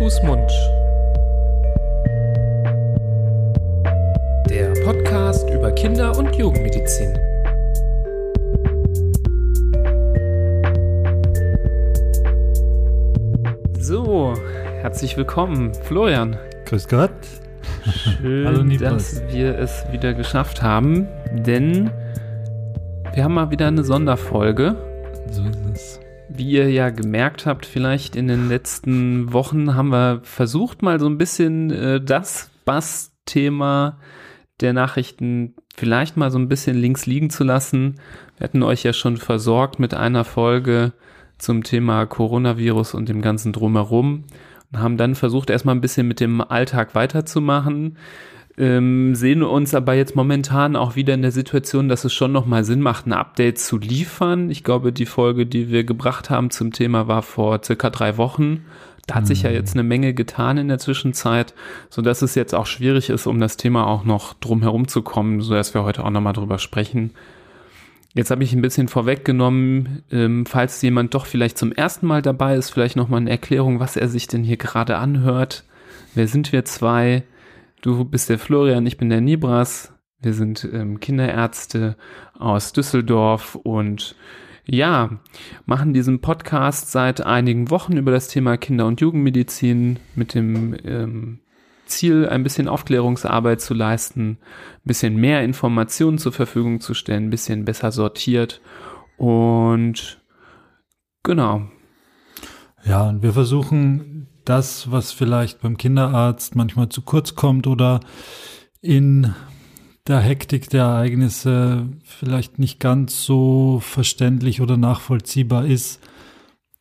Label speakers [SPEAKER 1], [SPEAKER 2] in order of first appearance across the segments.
[SPEAKER 1] Fußmund. Der Podcast über Kinder- und Jugendmedizin. So, herzlich willkommen, Florian.
[SPEAKER 2] Grüß Gott.
[SPEAKER 1] Schön,
[SPEAKER 2] Hallo,
[SPEAKER 1] dass wir es wieder geschafft haben, denn wir haben mal wieder eine Sonderfolge.
[SPEAKER 2] So ist.
[SPEAKER 1] Wie ihr ja gemerkt habt, vielleicht in den letzten Wochen haben wir versucht, mal so ein bisschen äh, das Bass-Thema der Nachrichten vielleicht mal so ein bisschen links liegen zu lassen. Wir hatten euch ja schon versorgt mit einer Folge zum Thema Coronavirus und dem ganzen Drumherum und haben dann versucht, erstmal ein bisschen mit dem Alltag weiterzumachen. Ähm, sehen uns aber jetzt momentan auch wieder in der Situation, dass es schon nochmal Sinn macht, ein Update zu liefern. Ich glaube, die Folge, die wir gebracht haben zum Thema, war vor circa drei Wochen. Da hat sich ja jetzt eine Menge getan in der Zwischenzeit, so dass es jetzt auch schwierig ist, um das Thema auch noch drum herum zu kommen, so dass wir heute auch nochmal drüber sprechen. Jetzt habe ich ein bisschen vorweggenommen, ähm, falls jemand doch vielleicht zum ersten Mal dabei ist, vielleicht nochmal eine Erklärung, was er sich denn hier gerade anhört. Wer sind wir zwei? Du bist der Florian, ich bin der Nibras. Wir sind ähm, Kinderärzte aus Düsseldorf und ja, machen diesen Podcast seit einigen Wochen über das Thema Kinder- und Jugendmedizin mit dem ähm, Ziel, ein bisschen Aufklärungsarbeit zu leisten, ein bisschen mehr Informationen zur Verfügung zu stellen, ein bisschen besser sortiert und genau.
[SPEAKER 2] Ja, und wir versuchen das, was vielleicht beim Kinderarzt manchmal zu kurz kommt oder in der Hektik der Ereignisse vielleicht nicht ganz so verständlich oder nachvollziehbar ist,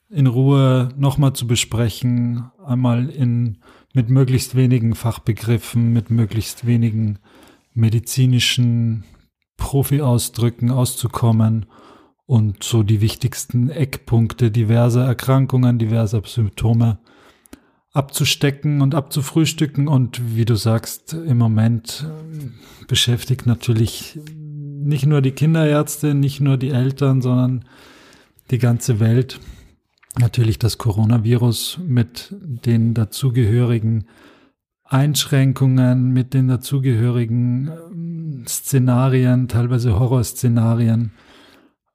[SPEAKER 2] in Ruhe nochmal zu besprechen, einmal in, mit möglichst wenigen Fachbegriffen, mit möglichst wenigen medizinischen Profi-Ausdrücken auszukommen und so die wichtigsten Eckpunkte diverser Erkrankungen, diverser Symptome abzustecken und abzufrühstücken. Und wie du sagst, im Moment äh, beschäftigt natürlich nicht nur die Kinderärzte, nicht nur die Eltern, sondern die ganze Welt. Natürlich das Coronavirus mit den dazugehörigen Einschränkungen, mit den dazugehörigen ähm, Szenarien, teilweise Horrorszenarien.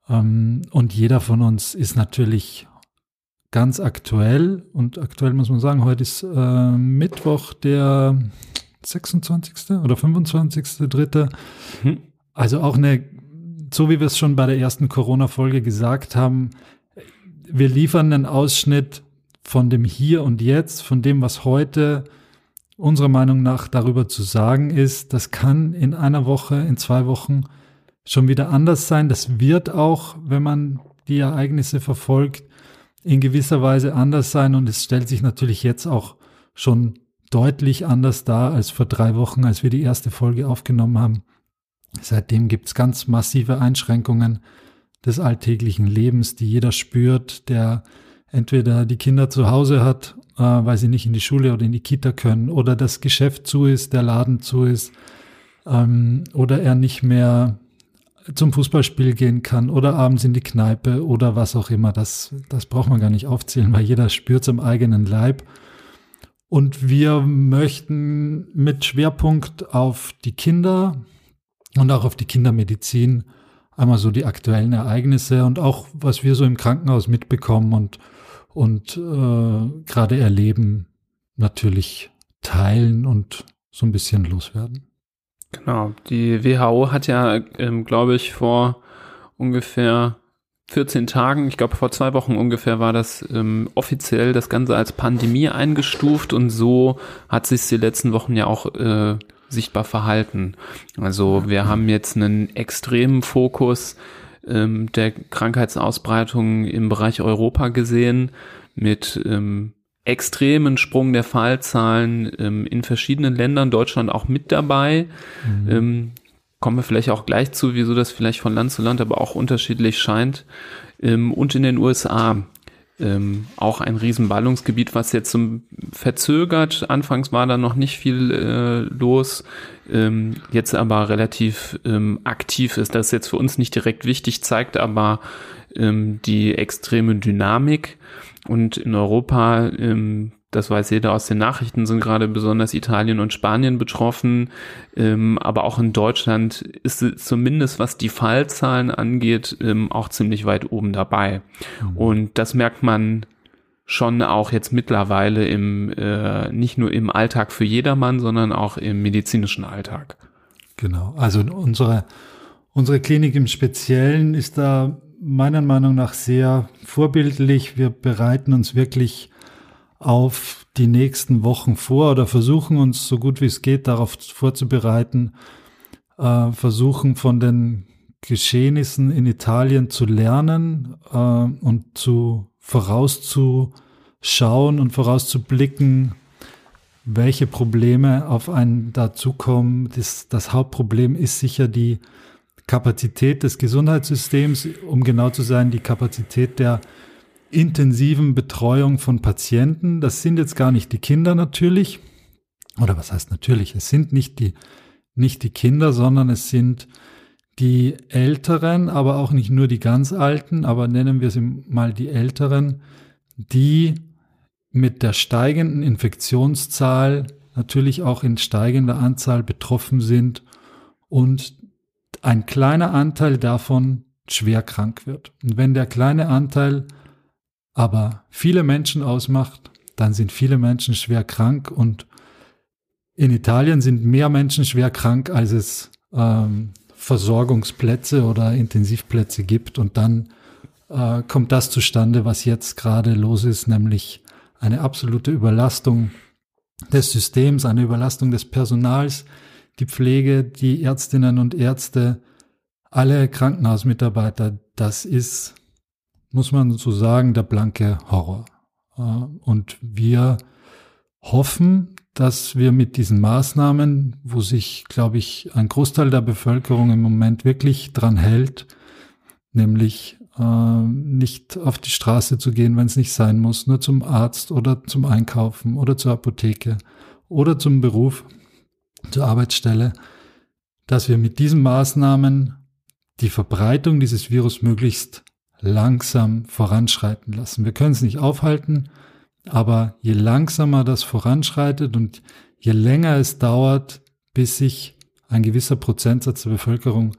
[SPEAKER 2] Ähm, und jeder von uns ist natürlich ganz aktuell und aktuell muss man sagen, heute ist äh, Mittwoch, der 26. oder 25. Dritte.
[SPEAKER 1] Mhm.
[SPEAKER 2] Also auch eine, so wie wir es schon bei der ersten Corona-Folge gesagt haben, wir liefern einen Ausschnitt von dem Hier und Jetzt, von dem, was heute unserer Meinung nach darüber zu sagen ist. Das kann in einer Woche, in zwei Wochen schon wieder anders sein. Das wird auch, wenn man die Ereignisse verfolgt, in gewisser Weise anders sein und es stellt sich natürlich jetzt auch schon deutlich anders dar als vor drei Wochen, als wir die erste Folge aufgenommen haben. Seitdem gibt es ganz massive Einschränkungen des alltäglichen Lebens, die jeder spürt, der entweder die Kinder zu Hause hat, äh, weil sie nicht in die Schule oder in die Kita können, oder das Geschäft zu ist, der Laden zu ist, ähm, oder er nicht mehr zum Fußballspiel gehen kann oder abends in die Kneipe oder was auch immer. Das, das braucht man gar nicht aufzählen, weil jeder spürt es im eigenen Leib. Und wir möchten mit Schwerpunkt auf die Kinder und auch auf die Kindermedizin einmal so die aktuellen Ereignisse und auch was wir so im Krankenhaus mitbekommen und, und äh, gerade erleben, natürlich teilen und so ein bisschen loswerden.
[SPEAKER 1] Genau, die WHO hat ja, ähm, glaube ich, vor ungefähr 14 Tagen, ich glaube vor zwei Wochen ungefähr war das ähm, offiziell das Ganze als Pandemie eingestuft und so hat sich die letzten Wochen ja auch äh, sichtbar verhalten. Also wir haben jetzt einen extremen Fokus ähm, der Krankheitsausbreitung im Bereich Europa gesehen mit ähm, extremen Sprung der Fallzahlen ähm, in verschiedenen Ländern, Deutschland auch mit dabei. Mhm. Ähm, kommen wir vielleicht auch gleich zu, wieso das vielleicht von Land zu Land aber auch unterschiedlich scheint. Ähm, und in den USA ähm, auch ein Riesenballungsgebiet, was jetzt zum verzögert. Anfangs war da noch nicht viel äh, los, ähm, jetzt aber relativ ähm, aktiv ist. Das ist jetzt für uns nicht direkt wichtig, zeigt aber die extreme Dynamik. Und in Europa, ähm, das weiß jeder aus den Nachrichten, sind gerade besonders Italien und Spanien betroffen. Ähm, aber auch in Deutschland ist es zumindest, was die Fallzahlen angeht, ähm, auch ziemlich weit oben dabei. Mhm. Und das merkt man schon auch jetzt mittlerweile im, äh, nicht nur im Alltag für jedermann, sondern auch im medizinischen Alltag.
[SPEAKER 2] Genau. Also unsere, unsere Klinik im Speziellen ist da meiner Meinung nach sehr vorbildlich. Wir bereiten uns wirklich auf die nächsten Wochen vor oder versuchen uns so gut wie es geht darauf vorzubereiten, äh, versuchen von den Geschehnissen in Italien zu lernen äh, und zu vorauszuschauen und vorauszublicken, welche Probleme auf einen dazukommen. Das, das Hauptproblem ist sicher die Kapazität des Gesundheitssystems, um genau zu sein, die Kapazität der intensiven Betreuung von Patienten. Das sind jetzt gar nicht die Kinder natürlich. Oder was heißt natürlich? Es sind nicht die, nicht die Kinder, sondern es sind die Älteren, aber auch nicht nur die ganz Alten, aber nennen wir sie mal die Älteren, die mit der steigenden Infektionszahl natürlich auch in steigender Anzahl betroffen sind und ein kleiner Anteil davon schwer krank wird. Und wenn der kleine Anteil aber viele Menschen ausmacht, dann sind viele Menschen schwer krank und in Italien sind mehr Menschen schwer krank, als es ähm, Versorgungsplätze oder Intensivplätze gibt. Und dann äh, kommt das zustande, was jetzt gerade los ist, nämlich eine absolute Überlastung des Systems, eine Überlastung des Personals, die Pflege, die Ärztinnen und Ärzte, alle Krankenhausmitarbeiter, das ist, muss man so sagen, der blanke Horror. Äh, und wir hoffen, dass wir mit diesen Maßnahmen, wo sich, glaube ich, ein Großteil der Bevölkerung im Moment wirklich dran hält, nämlich äh, nicht auf die Straße zu gehen, wenn es nicht sein muss, nur zum Arzt oder zum Einkaufen oder zur Apotheke oder zum Beruf, zur Arbeitsstelle, dass wir mit diesen Maßnahmen die Verbreitung dieses Virus möglichst langsam voranschreiten lassen. Wir können es nicht aufhalten, aber je langsamer das voranschreitet und je länger es dauert, bis sich ein gewisser Prozentsatz der Bevölkerung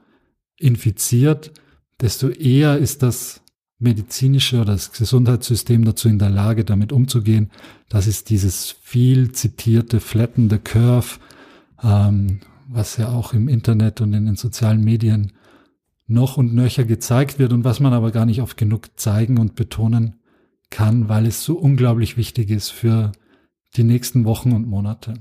[SPEAKER 2] infiziert, desto eher ist das medizinische oder das Gesundheitssystem dazu in der Lage, damit umzugehen. Das ist dieses viel zitierte Flatten the Curve, ähm, was ja auch im Internet und in den sozialen Medien noch und nöcher gezeigt wird und was man aber gar nicht oft genug zeigen und betonen kann, weil es so unglaublich wichtig ist für die nächsten Wochen und Monate.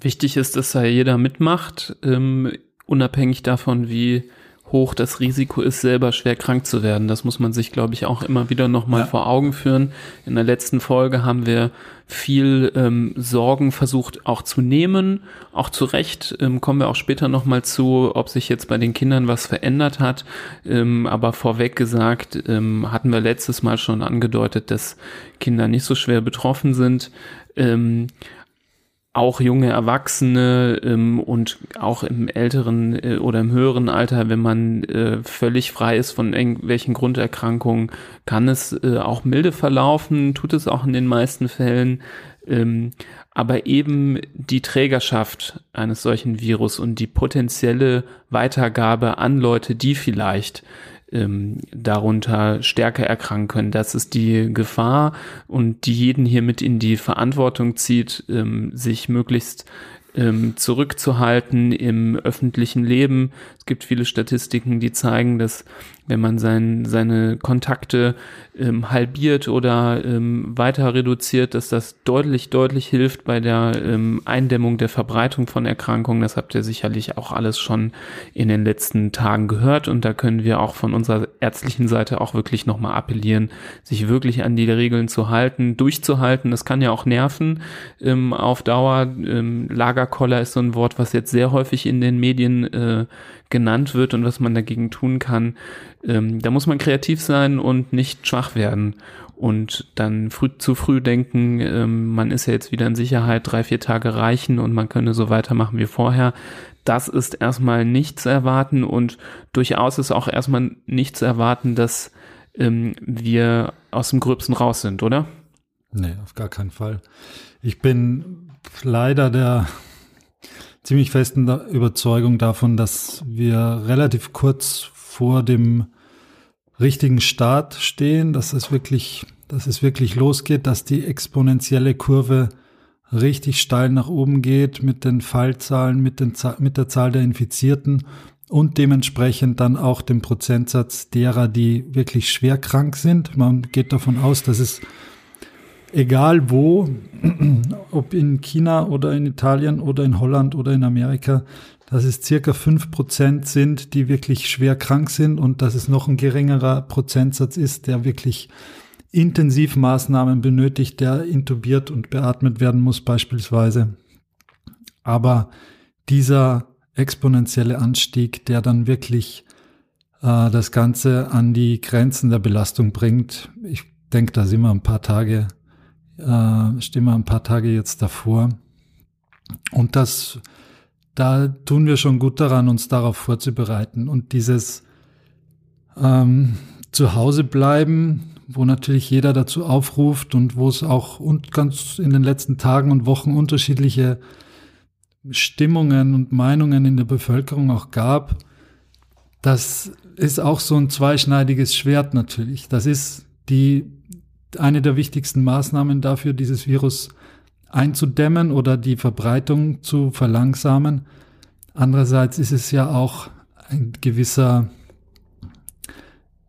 [SPEAKER 1] Wichtig ist, dass da jeder mitmacht, ähm, unabhängig davon, wie hoch das Risiko ist, selber schwer krank zu werden. Das muss man sich, glaube ich, auch immer wieder nochmal ja. vor Augen führen. In der letzten Folge haben wir viel ähm, Sorgen versucht auch zu nehmen, auch zu Recht. Ähm, kommen wir auch später nochmal zu, ob sich jetzt bei den Kindern was verändert hat. Ähm, aber vorweg gesagt, ähm, hatten wir letztes Mal schon angedeutet, dass Kinder nicht so schwer betroffen sind. Ähm, auch junge Erwachsene ähm, und auch im älteren äh, oder im höheren Alter, wenn man äh, völlig frei ist von irgendwelchen Grunderkrankungen, kann es äh, auch milde verlaufen, tut es auch in den meisten Fällen. Ähm, aber eben die Trägerschaft eines solchen Virus und die potenzielle Weitergabe an Leute, die vielleicht ähm, darunter stärker erkranken können. Das ist die Gefahr und die jeden hier mit in die Verantwortung zieht, ähm, sich möglichst ähm, zurückzuhalten im öffentlichen Leben. Es gibt viele Statistiken, die zeigen, dass wenn man sein, seine Kontakte ähm, halbiert oder ähm, weiter reduziert, dass das deutlich, deutlich hilft bei der ähm, Eindämmung der Verbreitung von Erkrankungen. Das habt ihr sicherlich auch alles schon in den letzten Tagen gehört und da können wir auch von unserer ärztlichen Seite auch wirklich nochmal appellieren, sich wirklich an die Regeln zu halten, durchzuhalten. Das kann ja auch nerven ähm, auf Dauer. Ähm, Lagerkoller ist so ein Wort, was jetzt sehr häufig in den Medien äh, genannt wird und was man dagegen tun kann. Ähm, da muss man kreativ sein und nicht schwach werden und dann früh, zu früh denken, ähm, man ist ja jetzt wieder in Sicherheit, drei, vier Tage reichen und man könne so weitermachen wie vorher. Das ist erstmal nicht zu erwarten und durchaus ist auch erstmal nicht zu erwarten, dass ähm, wir aus dem Gröbsten raus sind, oder?
[SPEAKER 2] Nee, auf gar keinen Fall. Ich bin leider der ziemlich festen Überzeugung davon, dass wir relativ kurz vor dem richtigen Start stehen, dass es wirklich, dass es wirklich losgeht, dass die exponentielle Kurve richtig steil nach oben geht mit den Fallzahlen, mit, den, mit der Zahl der Infizierten und dementsprechend dann auch dem Prozentsatz derer, die wirklich schwer krank sind. Man geht davon aus, dass es egal wo, ob in China oder in Italien oder in Holland oder in Amerika, dass es circa fünf Prozent sind, die wirklich schwer krank sind und dass es noch ein geringerer Prozentsatz ist, der wirklich Intensivmaßnahmen benötigt, der intubiert und beatmet werden muss beispielsweise. Aber dieser exponentielle Anstieg, der dann wirklich äh, das Ganze an die Grenzen der Belastung bringt, ich denke, da sind wir ein paar Tage, äh, stehen wir ein paar Tage jetzt davor. Und das, da tun wir schon gut daran, uns darauf vorzubereiten. Und dieses ähm, Zuhause bleiben, wo natürlich jeder dazu aufruft und wo es auch und ganz in den letzten Tagen und Wochen unterschiedliche Stimmungen und Meinungen in der Bevölkerung auch gab, das ist auch so ein zweischneidiges Schwert natürlich. Das ist die eine der wichtigsten Maßnahmen dafür, dieses Virus einzudämmen oder die Verbreitung zu verlangsamen. Andererseits ist es ja auch ein gewisser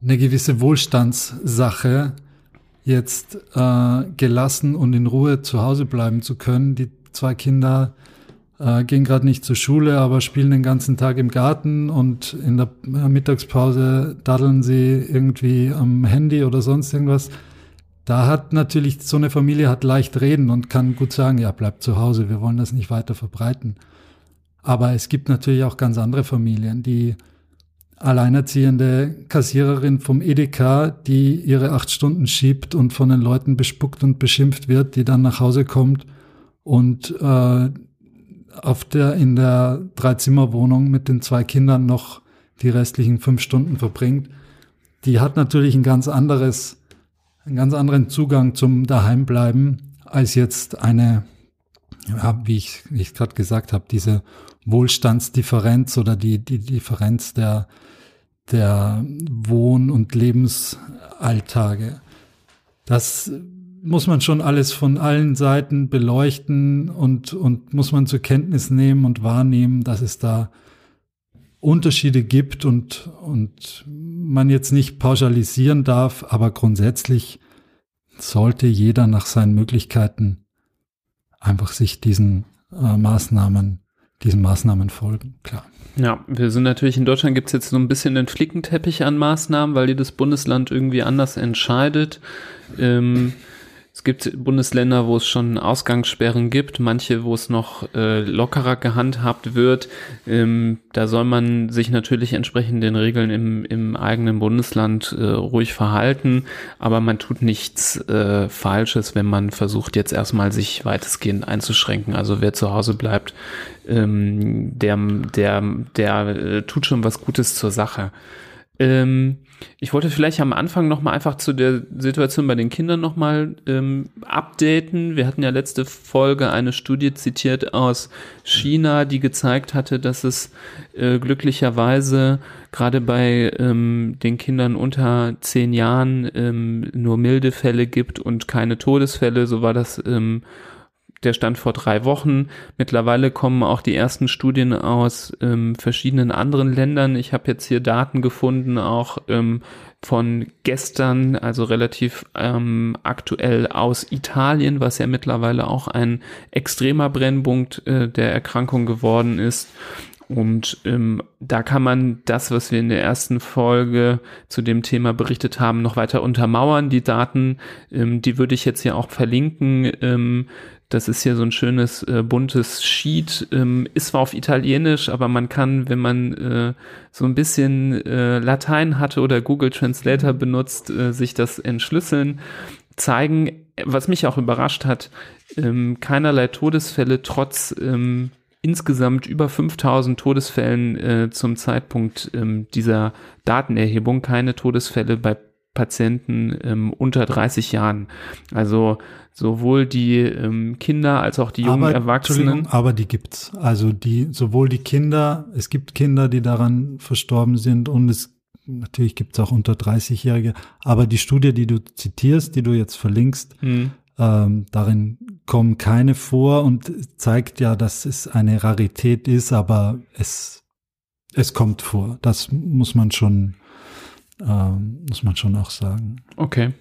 [SPEAKER 2] eine gewisse Wohlstandssache, jetzt äh, gelassen und in Ruhe zu Hause bleiben zu können. Die zwei Kinder äh, gehen gerade nicht zur Schule, aber spielen den ganzen Tag im Garten und in der Mittagspause daddeln sie irgendwie am Handy oder sonst irgendwas. Da hat natürlich so eine Familie hat leicht reden und kann gut sagen, ja, bleibt zu Hause, wir wollen das nicht weiter verbreiten. Aber es gibt natürlich auch ganz andere Familien, die alleinerziehende Kassiererin vom Edeka, die ihre acht Stunden schiebt und von den Leuten bespuckt und beschimpft wird, die dann nach Hause kommt und äh, auf der in der Dreizimmerwohnung mit den zwei Kindern noch die restlichen fünf Stunden verbringt, die hat natürlich ein ganz anderes, einen ganz anderen Zugang zum Daheimbleiben als jetzt eine, ja, wie ich, wie ich gerade gesagt habe, diese Wohlstandsdifferenz oder die, die Differenz der, der Wohn- und Lebensalltage. Das muss man schon alles von allen Seiten beleuchten und, und muss man zur Kenntnis nehmen und wahrnehmen, dass es da Unterschiede gibt und, und man jetzt nicht pauschalisieren darf, aber grundsätzlich sollte jeder nach seinen Möglichkeiten einfach sich diesen äh, Maßnahmen diesen Maßnahmen folgen, klar.
[SPEAKER 1] Ja, wir sind natürlich in Deutschland gibt es jetzt so ein bisschen den Flickenteppich an Maßnahmen, weil jedes Bundesland irgendwie anders entscheidet. Ähm, gibt Bundesländer, wo es schon Ausgangssperren gibt, manche, wo es noch äh, lockerer gehandhabt wird. Ähm, da soll man sich natürlich entsprechend den Regeln im, im eigenen Bundesland äh, ruhig verhalten, aber man tut nichts äh, Falsches, wenn man versucht, jetzt erstmal sich weitestgehend einzuschränken. Also wer zu Hause bleibt, ähm, der, der, der äh, tut schon was Gutes zur Sache. Ähm, ich wollte vielleicht am Anfang nochmal einfach zu der Situation bei den Kindern nochmal ähm, updaten. Wir hatten ja letzte Folge eine Studie zitiert aus China, die gezeigt hatte, dass es äh, glücklicherweise gerade bei ähm, den Kindern unter zehn Jahren ähm, nur milde Fälle gibt und keine Todesfälle. So war das ähm, der Stand vor drei Wochen. Mittlerweile kommen auch die ersten Studien aus ähm, verschiedenen anderen Ländern. Ich habe jetzt hier Daten gefunden, auch ähm, von gestern, also relativ ähm, aktuell aus Italien, was ja mittlerweile auch ein extremer Brennpunkt äh, der Erkrankung geworden ist. Und ähm, da kann man das, was wir in der ersten Folge zu dem Thema berichtet haben, noch weiter untermauern. Die Daten, ähm, die würde ich jetzt hier auch verlinken. Ähm, das ist hier so ein schönes äh, buntes Sheet, ähm, ist zwar auf Italienisch, aber man kann, wenn man äh, so ein bisschen äh, Latein hatte oder Google Translator benutzt, äh, sich das entschlüsseln, zeigen, was mich auch überrascht hat, ähm, keinerlei Todesfälle trotz ähm, insgesamt über 5000 Todesfällen äh, zum Zeitpunkt ähm, dieser Datenerhebung, keine Todesfälle bei Patienten ähm, unter 30 Jahren. Also sowohl die ähm, Kinder als auch die jungen
[SPEAKER 2] aber,
[SPEAKER 1] Erwachsenen.
[SPEAKER 2] Aber die gibt's. Also die, sowohl die Kinder, es gibt Kinder, die daran verstorben sind und es natürlich gibt's auch unter 30-Jährige, aber die Studie, die du zitierst, die du jetzt verlinkst,
[SPEAKER 1] Mhm.
[SPEAKER 2] ähm, darin kommen keine vor und zeigt ja, dass es eine Rarität ist, aber es, es kommt vor. Das muss man schon, ähm, muss man schon auch sagen.
[SPEAKER 1] Okay.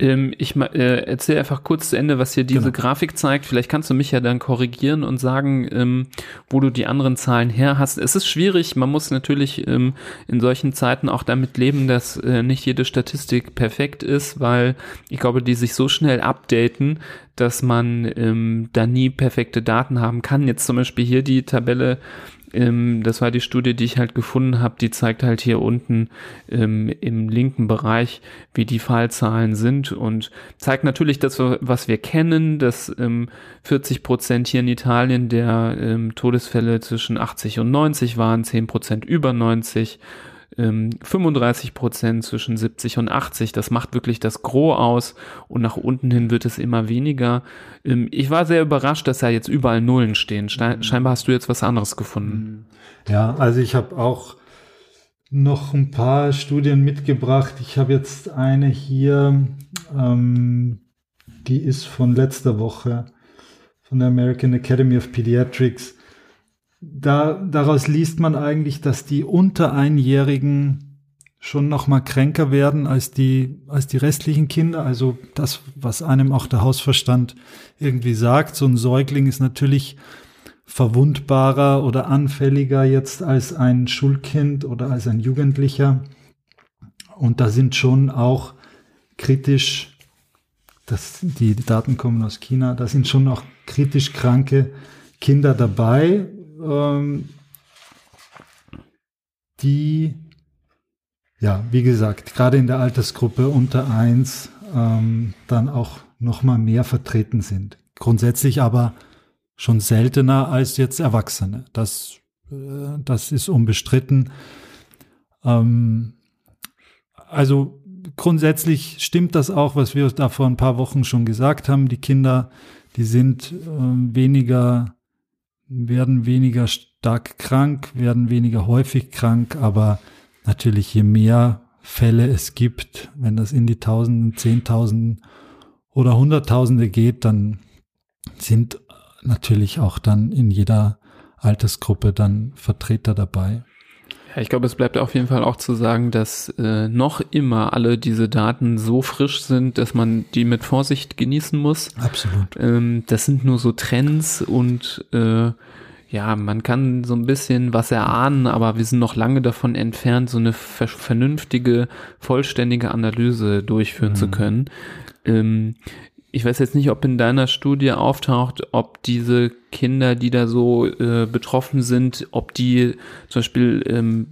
[SPEAKER 1] Ähm, ich äh, erzähle einfach kurz zu Ende, was hier diese
[SPEAKER 2] Genau.
[SPEAKER 1] Grafik zeigt. Vielleicht kannst du mich ja dann korrigieren und sagen, ähm, wo du die anderen Zahlen her hast. Es ist schwierig. Man muss natürlich ähm, in solchen Zeiten auch damit leben, dass äh, nicht jede Statistik perfekt ist, weil ich glaube, die sich so schnell updaten, dass man ähm, da nie perfekte Daten haben kann. Jetzt zum Beispiel hier die Tabelle ähm, das war die Studie, die ich halt gefunden habe, die zeigt halt hier unten ähm, im linken Bereich, wie die Fallzahlen sind und zeigt natürlich das, was wir kennen, dass ähm, 40 Prozent hier in Italien der ähm, Todesfälle zwischen 80 und 90 waren, 10 Prozent über 90, ähm, 35 Prozent zwischen 70 und 80. Das macht wirklich das Gros aus und nach unten hin wird es immer weniger. Ähm, ich war sehr überrascht, dass da jetzt überall Nullen stehen. Ste- Scheinbar hast du jetzt was anderes gefunden.
[SPEAKER 2] Ja, also ich habe auch noch ein paar Studien mitgebracht. Ich habe jetzt eine hier, ähm, die ist von letzter Woche von der American Academy of Pediatrics. Da, daraus liest man eigentlich, dass die unter Einjährigen schon noch mal kränker werden als die, als die restlichen Kinder. Also das, was einem auch der Hausverstand irgendwie sagt. So ein Säugling ist natürlich verwundbarer oder anfälliger jetzt als ein Schulkind oder als ein Jugendlicher. Und da sind schon auch kritisch, das, die Daten kommen aus China, da sind schon auch kritisch kranke Kinder dabei, ähm, die, ja, wie gesagt, gerade in der Altersgruppe unter eins ähm, dann auch noch mal mehr vertreten sind. Grundsätzlich aber schon seltener als jetzt Erwachsene. Das, äh, das ist unbestritten. Ähm, also grundsätzlich stimmt das auch, was wir da vor ein paar Wochen schon gesagt haben. Die Kinder, die sind ähm, weniger, werden weniger stark krank, werden weniger häufig krank, aber natürlich je mehr Fälle es gibt, wenn das in die Tausenden, Zehntausenden oder Hunderttausende geht, dann sind natürlich auch dann in jeder Altersgruppe dann Vertreter dabei.
[SPEAKER 1] Ja, ich glaube, es bleibt auf jeden Fall auch zu sagen, dass äh, noch immer alle diese Daten so frisch sind, dass man die mit Vorsicht genießen muss.
[SPEAKER 2] Absolut.
[SPEAKER 1] Ähm, das sind nur so Trends und äh, ja, man kann so ein bisschen was erahnen, aber wir sind noch lange davon entfernt, so eine ver vernünftige, vollständige Analyse durchführen
[SPEAKER 2] Mhm.
[SPEAKER 1] zu können. Ähm, ich weiß jetzt nicht, ob in deiner Studie auftaucht, ob diese Kinder, die da so äh, betroffen sind, ob die zum Beispiel ähm,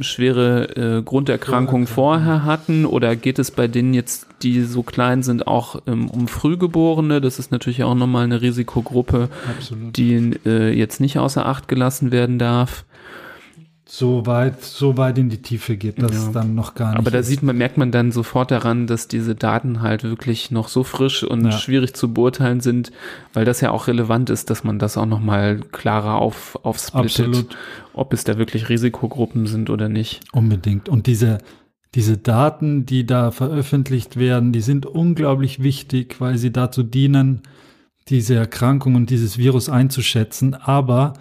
[SPEAKER 1] schwere äh, Grunderkrankungen vorher hatten oder geht es bei denen jetzt, die so klein sind, auch ähm, um Frühgeborene? Das ist natürlich auch nochmal eine Risikogruppe,
[SPEAKER 2] Absolut.
[SPEAKER 1] die äh, jetzt nicht außer Acht gelassen werden darf.
[SPEAKER 2] So weit, so weit in die Tiefe geht das
[SPEAKER 1] Ja.
[SPEAKER 2] dann noch gar nicht.
[SPEAKER 1] Aber da
[SPEAKER 2] ist.
[SPEAKER 1] sieht man, merkt man dann sofort daran, dass diese Daten halt wirklich noch so frisch und
[SPEAKER 2] Ja.
[SPEAKER 1] schwierig zu beurteilen sind, weil das ja auch relevant ist, dass man das auch nochmal klarer auf, aufsplittet,
[SPEAKER 2] Absolut.
[SPEAKER 1] ob es da wirklich Risikogruppen sind oder nicht.
[SPEAKER 2] Unbedingt. Und diese, diese Daten, die da veröffentlicht werden, die sind unglaublich wichtig, weil sie dazu dienen, diese Erkrankung und dieses Virus einzuschätzen. Aber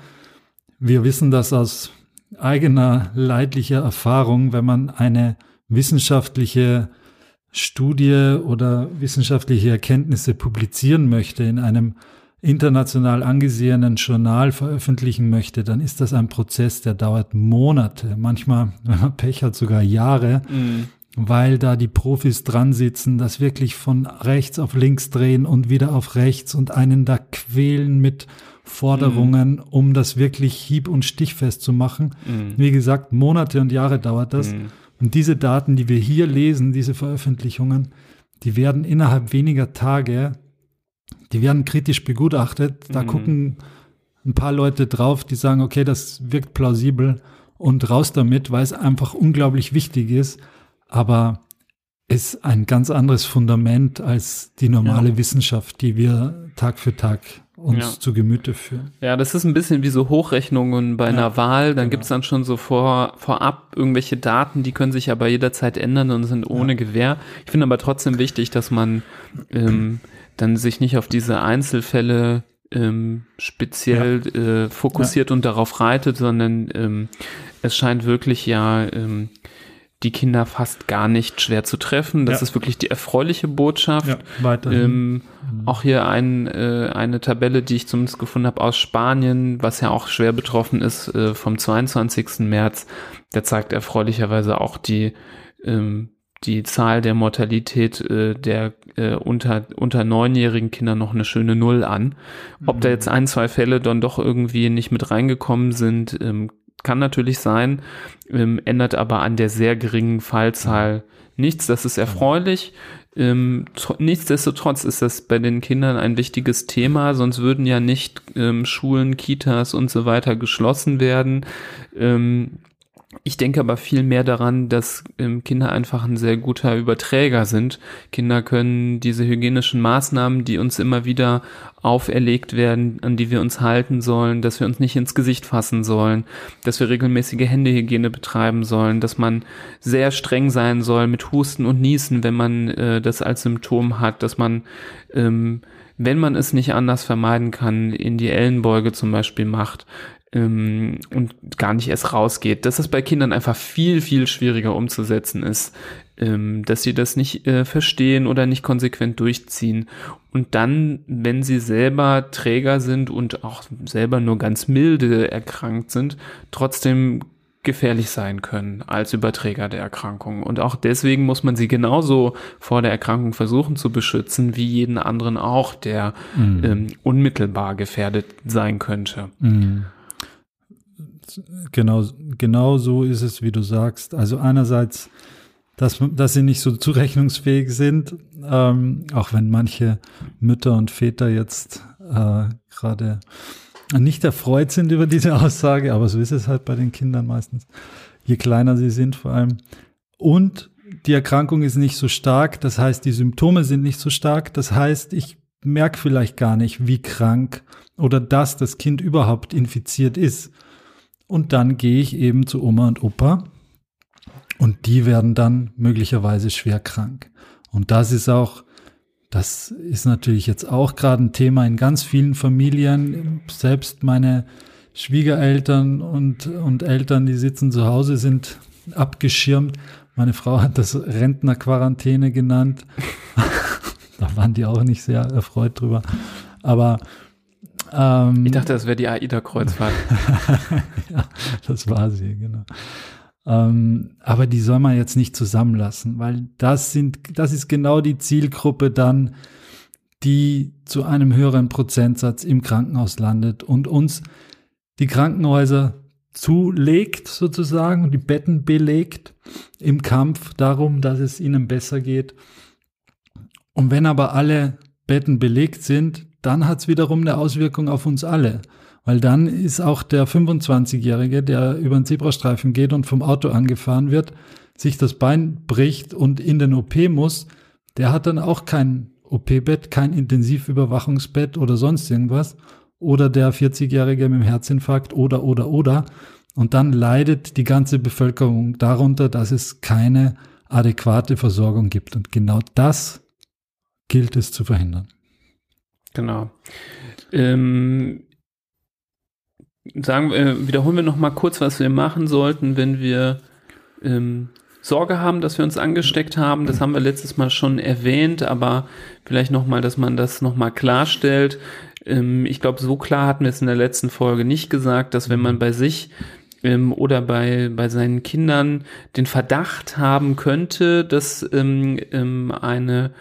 [SPEAKER 2] wir wissen das aus eigener leidlicher Erfahrung, wenn man eine wissenschaftliche Studie oder wissenschaftliche Erkenntnisse publizieren möchte in einem international angesehenen Journal veröffentlichen möchte, dann ist das ein Prozess, der dauert Monate, manchmal, wenn man Pech hat, sogar Jahre, weil da die Profis dran sitzen, das wirklich von rechts auf links drehen und wieder auf rechts und einen da quälen mit Forderungen, um das wirklich hieb- und stichfest zu machen.
[SPEAKER 1] Mhm.
[SPEAKER 2] Wie gesagt, Monate und Jahre dauert das.
[SPEAKER 1] Mhm.
[SPEAKER 2] Und diese Daten, die wir hier lesen, diese Veröffentlichungen, die werden innerhalb weniger Tage, die werden kritisch begutachtet. Da
[SPEAKER 1] Mhm.
[SPEAKER 2] gucken ein paar Leute drauf, die sagen, okay, das wirkt plausibel und raus damit, weil es einfach unglaublich wichtig ist. Aber ist ein ganz anderes Fundament als die normale ja. Wissenschaft, die wir Tag für Tag uns ja. zu Gemüte führen.
[SPEAKER 1] Ja, das ist ein bisschen wie so Hochrechnungen bei ja, einer Wahl. Dann genau. gibt's dann schon so vor, vorab irgendwelche Daten, die können sich aber jederzeit ändern und sind ohne ja. Gewähr. Ich finde aber trotzdem wichtig, dass man ähm, dann sich nicht auf diese Einzelfälle ähm, speziell äh, fokussiert und darauf reitet, sondern ähm, es scheint wirklich ja ähm, die Kinder fast gar nicht schwer zu treffen. Das ja. ist wirklich die erfreuliche Botschaft. Ja, weiterhin. Ähm, mhm. Auch hier ein, äh, eine Tabelle, die ich zumindest gefunden habe aus Spanien, was ja auch schwer betroffen ist, äh, vom 22. März. Der zeigt erfreulicherweise auch die ähm, die Zahl der Mortalität äh, der äh, unter unter neunjährigen Kinder noch eine schöne Null an. Ob mhm. da jetzt ein, zwei Fälle dann doch irgendwie nicht mit reingekommen sind, ähm, kann natürlich sein, ähm, ändert aber an der sehr geringen Fallzahl nichts. Das ist erfreulich. Ähm, nichtsdestotrotz ist das bei den Kindern ein wichtiges Thema, sonst würden ja nicht ähm, Schulen, Kitas und so weiter geschlossen werden. Ähm, ich denke aber viel mehr daran, dass ähm, Kinder einfach ein sehr guter Überträger sind. Kinder können diese hygienischen Maßnahmen, die uns immer wieder auferlegt werden, an die wir uns halten sollen, dass wir uns nicht ins Gesicht fassen sollen, dass wir regelmäßige Händehygiene betreiben sollen, dass man sehr streng sein soll mit Husten und Niesen, wenn man äh, das als Symptom hat, dass man ähm, wenn man es nicht anders vermeiden kann, in die Ellenbeuge zum Beispiel macht, ähm, und gar nicht erst rausgeht, dass das bei Kindern einfach viel, viel schwieriger umzusetzen ist, ähm, dass sie das nicht äh, verstehen oder nicht konsequent durchziehen. Und dann, wenn sie selber Träger sind und auch selber nur ganz milde erkrankt sind, trotzdem gefährlich sein können als Überträger der Erkrankung. Und auch deswegen muss man sie genauso vor der Erkrankung versuchen zu beschützen, wie jeden anderen auch, der mhm. ähm, unmittelbar gefährdet sein könnte. Mhm
[SPEAKER 2] genau, genau so ist es, wie du sagst. Also einerseits, dass, dass sie nicht so zurechnungsfähig sind, ähm, auch wenn manche Mütter und Väter jetzt äh, gerade nicht erfreut sind über diese Aussage, aber so ist es halt bei den Kindern meistens, je kleiner sie sind vor allem. Und die Erkrankung ist nicht so stark, das heißt, die Symptome sind nicht so stark, das heißt, ich merke vielleicht gar nicht, wie krank oder dass das Kind überhaupt infiziert ist. Und dann gehe ich eben zu Oma und Opa und die werden dann möglicherweise schwer krank. Und das ist auch, das ist natürlich jetzt auch gerade ein Thema in ganz vielen Familien. Selbst meine Schwiegereltern und, und Eltern, die sitzen zu Hause, sind abgeschirmt. Meine Frau hat das Rentnerquarantäne genannt. da waren die auch nicht sehr erfreut drüber. Aber
[SPEAKER 1] ähm, ich dachte, das wäre die AIDA-Kreuzfahrt.
[SPEAKER 2] ja, das war sie, genau. Ähm, aber die soll man jetzt nicht zusammenlassen, weil das sind, das ist genau die Zielgruppe dann, die zu einem höheren Prozentsatz im Krankenhaus landet und uns die Krankenhäuser zulegt sozusagen und die Betten belegt im Kampf darum, dass es ihnen besser geht. Und wenn aber alle Betten belegt sind, dann hat es wiederum eine Auswirkung auf uns alle. Weil dann ist auch der 25-Jährige, der über den Zebrastreifen geht und vom Auto angefahren wird, sich das Bein bricht und in den OP muss, der hat dann auch kein OP-Bett, kein Intensivüberwachungsbett oder sonst irgendwas. Oder der 40-Jährige mit dem Herzinfarkt oder, oder, oder. Und dann leidet die ganze Bevölkerung darunter, dass es keine adäquate Versorgung gibt. Und genau das gilt es zu verhindern.
[SPEAKER 1] Genau. Ähm, sagen, äh, wiederholen wir noch mal kurz, was wir machen sollten, wenn wir ähm, Sorge haben, dass wir uns angesteckt haben. Das haben wir letztes Mal schon erwähnt, aber vielleicht noch mal, dass man das noch mal klarstellt. Ähm, ich glaube, so klar hatten wir es in der letzten Folge nicht gesagt, dass wenn man bei sich ähm, oder bei, bei seinen Kindern den Verdacht haben könnte, dass ähm, ähm eine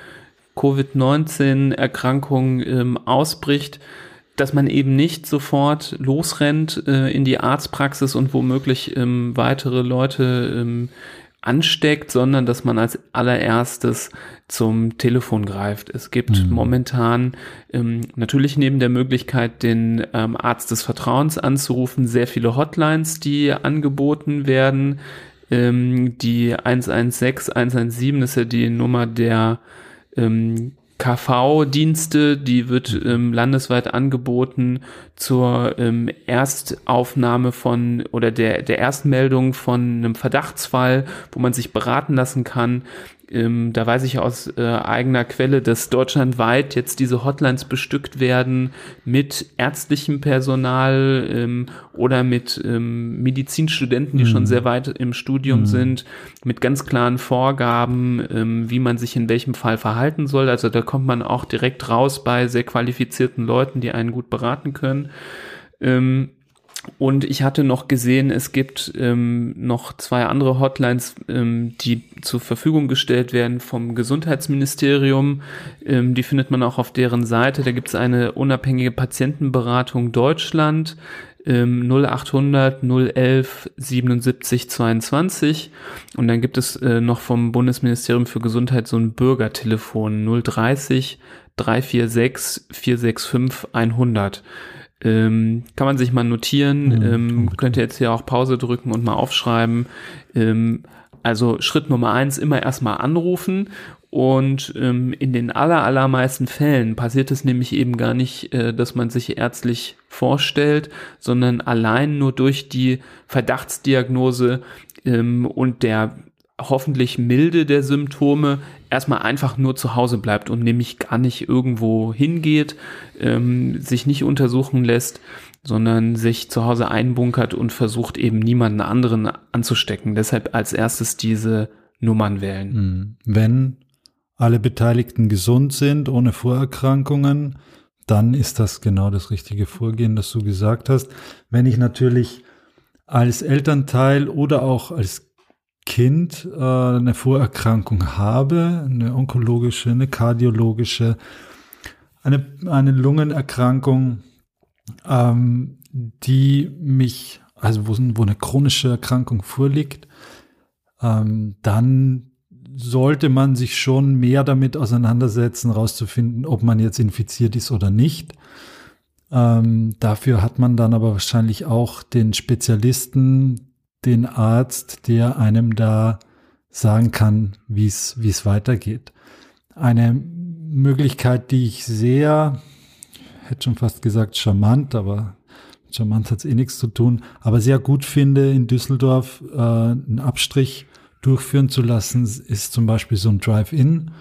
[SPEAKER 1] Covid-19-Erkrankung ähm, ausbricht, dass man eben nicht sofort losrennt äh, in die Arztpraxis und womöglich ähm, weitere Leute ähm, ansteckt, sondern dass man als allererstes zum Telefon greift. Es gibt mhm. momentan ähm, natürlich neben der Möglichkeit, den ähm, Arzt des Vertrauens anzurufen, sehr viele Hotlines, die angeboten werden Ähm, die 116, 117 ist ja die Nummer der ähm, KV-Dienste, die wird ähm, landesweit angeboten zur ähm, Erstaufnahme von oder der, der Erstmeldung von einem Verdachtsfall, wo man sich beraten lassen kann ähm, da weiß ich aus äh, eigener Quelle, dass deutschlandweit jetzt diese Hotlines bestückt werden mit ärztlichem Personal ähm, oder mit ähm, Medizinstudenten, die mhm. schon sehr weit im Studium mhm. sind, mit ganz klaren Vorgaben, ähm, wie man sich in welchem Fall verhalten soll. Also da kommt man auch direkt raus bei sehr qualifizierten Leuten, die einen gut beraten können. Ähm, und ich hatte noch gesehen, es gibt ähm, noch zwei andere Hotlines, ähm, die zur Verfügung gestellt werden vom Gesundheitsministerium. Ähm, die findet man auch auf deren Seite. Da gibt es eine unabhängige Patientenberatung Deutschland. 0800 011 77 22 und dann gibt es äh, noch vom Bundesministerium für Gesundheit so ein Bürgertelefon 030 346 465 100. Ähm, kann man sich mal notieren, mhm, ähm, könnt ihr jetzt hier auch Pause drücken und mal aufschreiben. Ähm, also Schritt Nummer eins, immer erstmal anrufen. Und ähm, in den aller, allermeisten Fällen passiert es nämlich eben gar nicht, äh, dass man sich ärztlich vorstellt, sondern allein nur durch die Verdachtsdiagnose ähm, und der hoffentlich milde der Symptome erstmal einfach nur zu Hause bleibt und nämlich gar nicht irgendwo hingeht, ähm, sich nicht untersuchen lässt, sondern sich zu Hause einbunkert und versucht eben niemanden anderen anzustecken. Deshalb als erstes diese Nummern wählen. Hm.
[SPEAKER 2] Wenn alle Beteiligten gesund sind, ohne Vorerkrankungen, dann ist das genau das richtige Vorgehen, das du gesagt hast. Wenn ich natürlich als Elternteil oder auch als Kind äh, eine Vorerkrankung habe, eine onkologische, eine kardiologische, eine, eine Lungenerkrankung, ähm, die mich, also wo, wo eine chronische Erkrankung vorliegt, ähm, dann sollte man sich schon mehr damit auseinandersetzen, rauszufinden, ob man jetzt infiziert ist oder nicht. Ähm, dafür hat man dann aber wahrscheinlich auch den Spezialisten, den Arzt, der einem da sagen kann, wie es wie es weitergeht. Eine Möglichkeit, die ich sehr, hätte schon fast gesagt charmant, aber charmant hat es eh nichts zu tun, aber sehr gut finde in Düsseldorf äh, einen Abstrich durchführen zu lassen, ist zum Beispiel so ein Drive-In.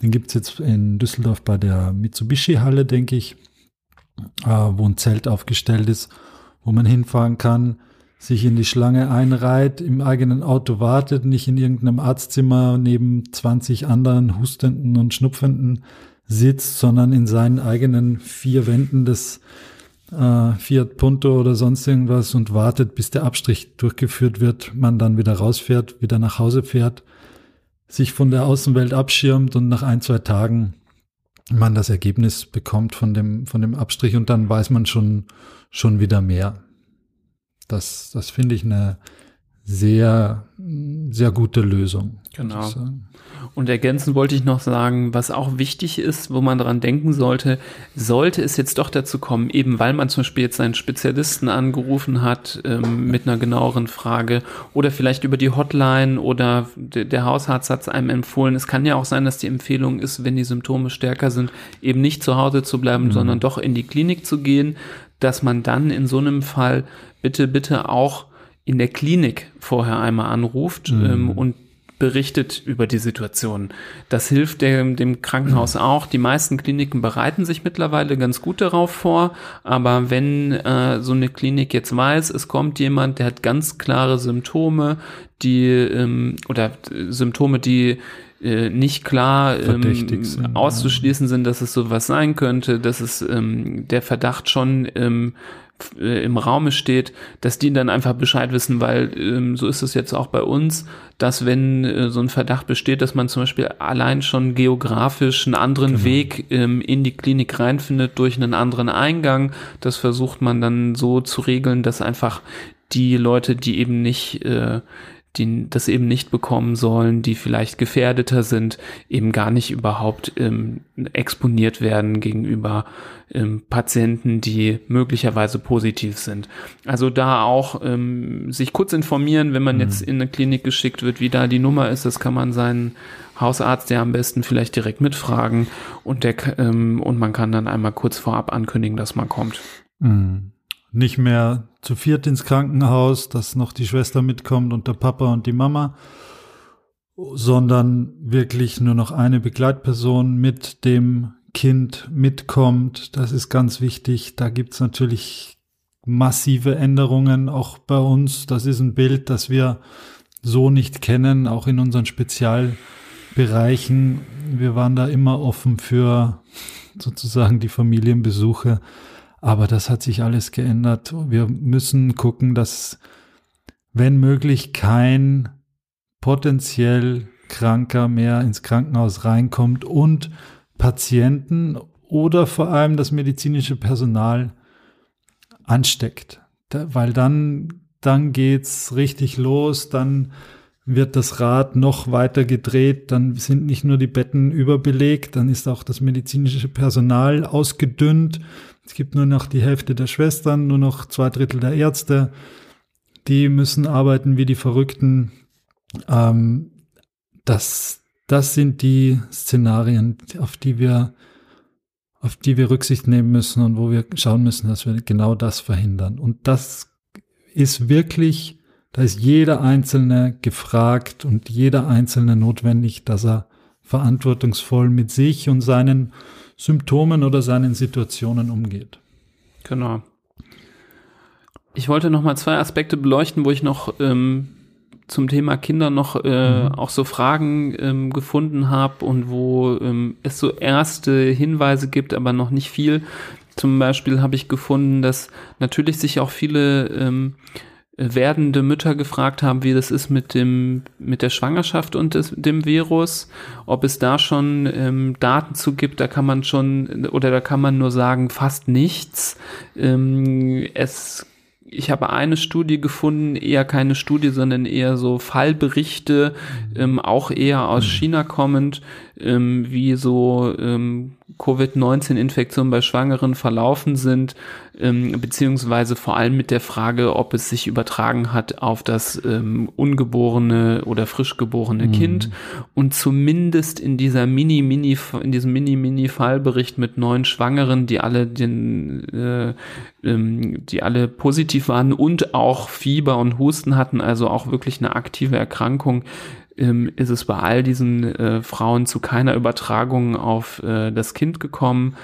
[SPEAKER 2] Den gibt's jetzt in Düsseldorf bei der Mitsubishi-Halle, denke ich, äh, wo ein Zelt aufgestellt ist, wo man hinfahren kann sich in die Schlange einreiht, im eigenen Auto wartet, nicht in irgendeinem Arztzimmer neben 20 anderen Hustenden und Schnupfenden sitzt, sondern in seinen eigenen vier Wänden des äh, Fiat Punto oder sonst irgendwas und wartet, bis der Abstrich durchgeführt wird, man dann wieder rausfährt, wieder nach Hause fährt, sich von der Außenwelt abschirmt und nach ein, zwei Tagen man das Ergebnis bekommt von dem, von dem Abstrich und dann weiß man schon, schon wieder mehr. Das, das finde ich eine sehr, sehr gute Lösung.
[SPEAKER 1] Genau. Und ergänzend wollte ich noch sagen, was auch wichtig ist, wo man dran denken sollte, sollte es jetzt doch dazu kommen, eben weil man zum Beispiel jetzt einen Spezialisten angerufen hat ähm, mit einer genaueren Frage oder vielleicht über die Hotline oder der Hausarzt hat es einem empfohlen. Es kann ja auch sein, dass die Empfehlung ist, wenn die Symptome stärker sind, eben nicht zu Hause zu bleiben, mhm. sondern doch in die Klinik zu gehen, dass man dann in so einem Fall bitte, bitte auch in der Klinik vorher einmal anruft mhm. ähm, und berichtet über die Situation. Das hilft dem, dem Krankenhaus mhm. auch. Die meisten Kliniken bereiten sich mittlerweile ganz gut darauf vor, aber wenn äh, so eine Klinik jetzt weiß, es kommt jemand, der hat ganz klare Symptome, die ähm, oder Symptome, die äh, nicht klar ähm, auszuschließen sind, dass es sowas sein könnte, dass es ähm, der Verdacht schon ähm, äh, im Raume steht, dass die dann einfach Bescheid wissen, weil ähm, so ist es jetzt auch bei uns, dass wenn äh, so ein Verdacht besteht, dass man zum Beispiel allein schon geografisch einen anderen genau. Weg ähm, in die Klinik reinfindet durch einen anderen Eingang, das versucht man dann so zu regeln, dass einfach die Leute, die eben nicht äh, die das eben nicht bekommen sollen, die vielleicht gefährdeter sind, eben gar nicht überhaupt ähm, exponiert werden gegenüber ähm, Patienten, die möglicherweise positiv sind. Also da auch ähm, sich kurz informieren, wenn man mhm. jetzt in eine Klinik geschickt wird, wie da die Nummer ist, das kann man seinen Hausarzt ja am besten vielleicht direkt mitfragen und der ähm, und man kann dann einmal kurz vorab ankündigen, dass man kommt.
[SPEAKER 2] Mhm nicht mehr zu viert ins Krankenhaus, dass noch die Schwester mitkommt und der Papa und die Mama, sondern wirklich nur noch eine Begleitperson mit dem Kind mitkommt. Das ist ganz wichtig. Da gibt's natürlich massive Änderungen auch bei uns. Das ist ein Bild, das wir so nicht kennen, auch in unseren Spezialbereichen. Wir waren da immer offen für sozusagen die Familienbesuche aber das hat sich alles geändert. Wir müssen gucken, dass, wenn möglich, kein potenziell Kranker mehr ins Krankenhaus reinkommt und Patienten oder vor allem das medizinische Personal ansteckt. Da, weil dann, dann geht's richtig los, dann wird das Rad noch weiter gedreht, dann sind nicht nur die Betten überbelegt, dann ist auch das medizinische Personal ausgedünnt, es gibt nur noch die Hälfte der Schwestern, nur noch zwei Drittel der Ärzte. Die müssen arbeiten wie die Verrückten. Ähm, das, das sind die Szenarien, auf die wir, auf die wir Rücksicht nehmen müssen und wo wir schauen müssen, dass wir genau das verhindern. Und das ist wirklich, da ist jeder Einzelne gefragt und jeder Einzelne notwendig, dass er verantwortungsvoll mit sich und seinen Symptomen oder seinen Situationen umgeht.
[SPEAKER 1] Genau. Ich wollte noch mal zwei Aspekte beleuchten, wo ich noch ähm, zum Thema Kinder noch äh, mhm. auch so Fragen ähm, gefunden habe und wo ähm, es so erste Hinweise gibt, aber noch nicht viel. Zum Beispiel habe ich gefunden, dass natürlich sich auch viele ähm, werdende Mütter gefragt haben, wie das ist mit dem mit der Schwangerschaft und des, dem Virus, ob es da schon ähm, Daten zu gibt, da kann man schon oder da kann man nur sagen fast nichts. Ähm, es ich habe eine Studie gefunden, eher keine Studie, sondern eher so Fallberichte, ähm, auch eher aus mhm. China kommend, ähm, wie so ähm, Covid-19-Infektionen bei Schwangeren verlaufen sind, ähm, beziehungsweise vor allem mit der Frage, ob es sich übertragen hat auf das ähm, ungeborene oder frisch geborene mhm. Kind. Und zumindest in dieser Mini-Mini, in diesem Mini-Mini-Fallbericht mit neun Schwangeren, die alle den, äh, ähm, die alle positiv waren und auch Fieber und Husten hatten, also auch wirklich eine aktive Erkrankung, ähm, ist es bei all diesen äh, Frauen zu keiner Übertragung auf äh, das Kind gekommen.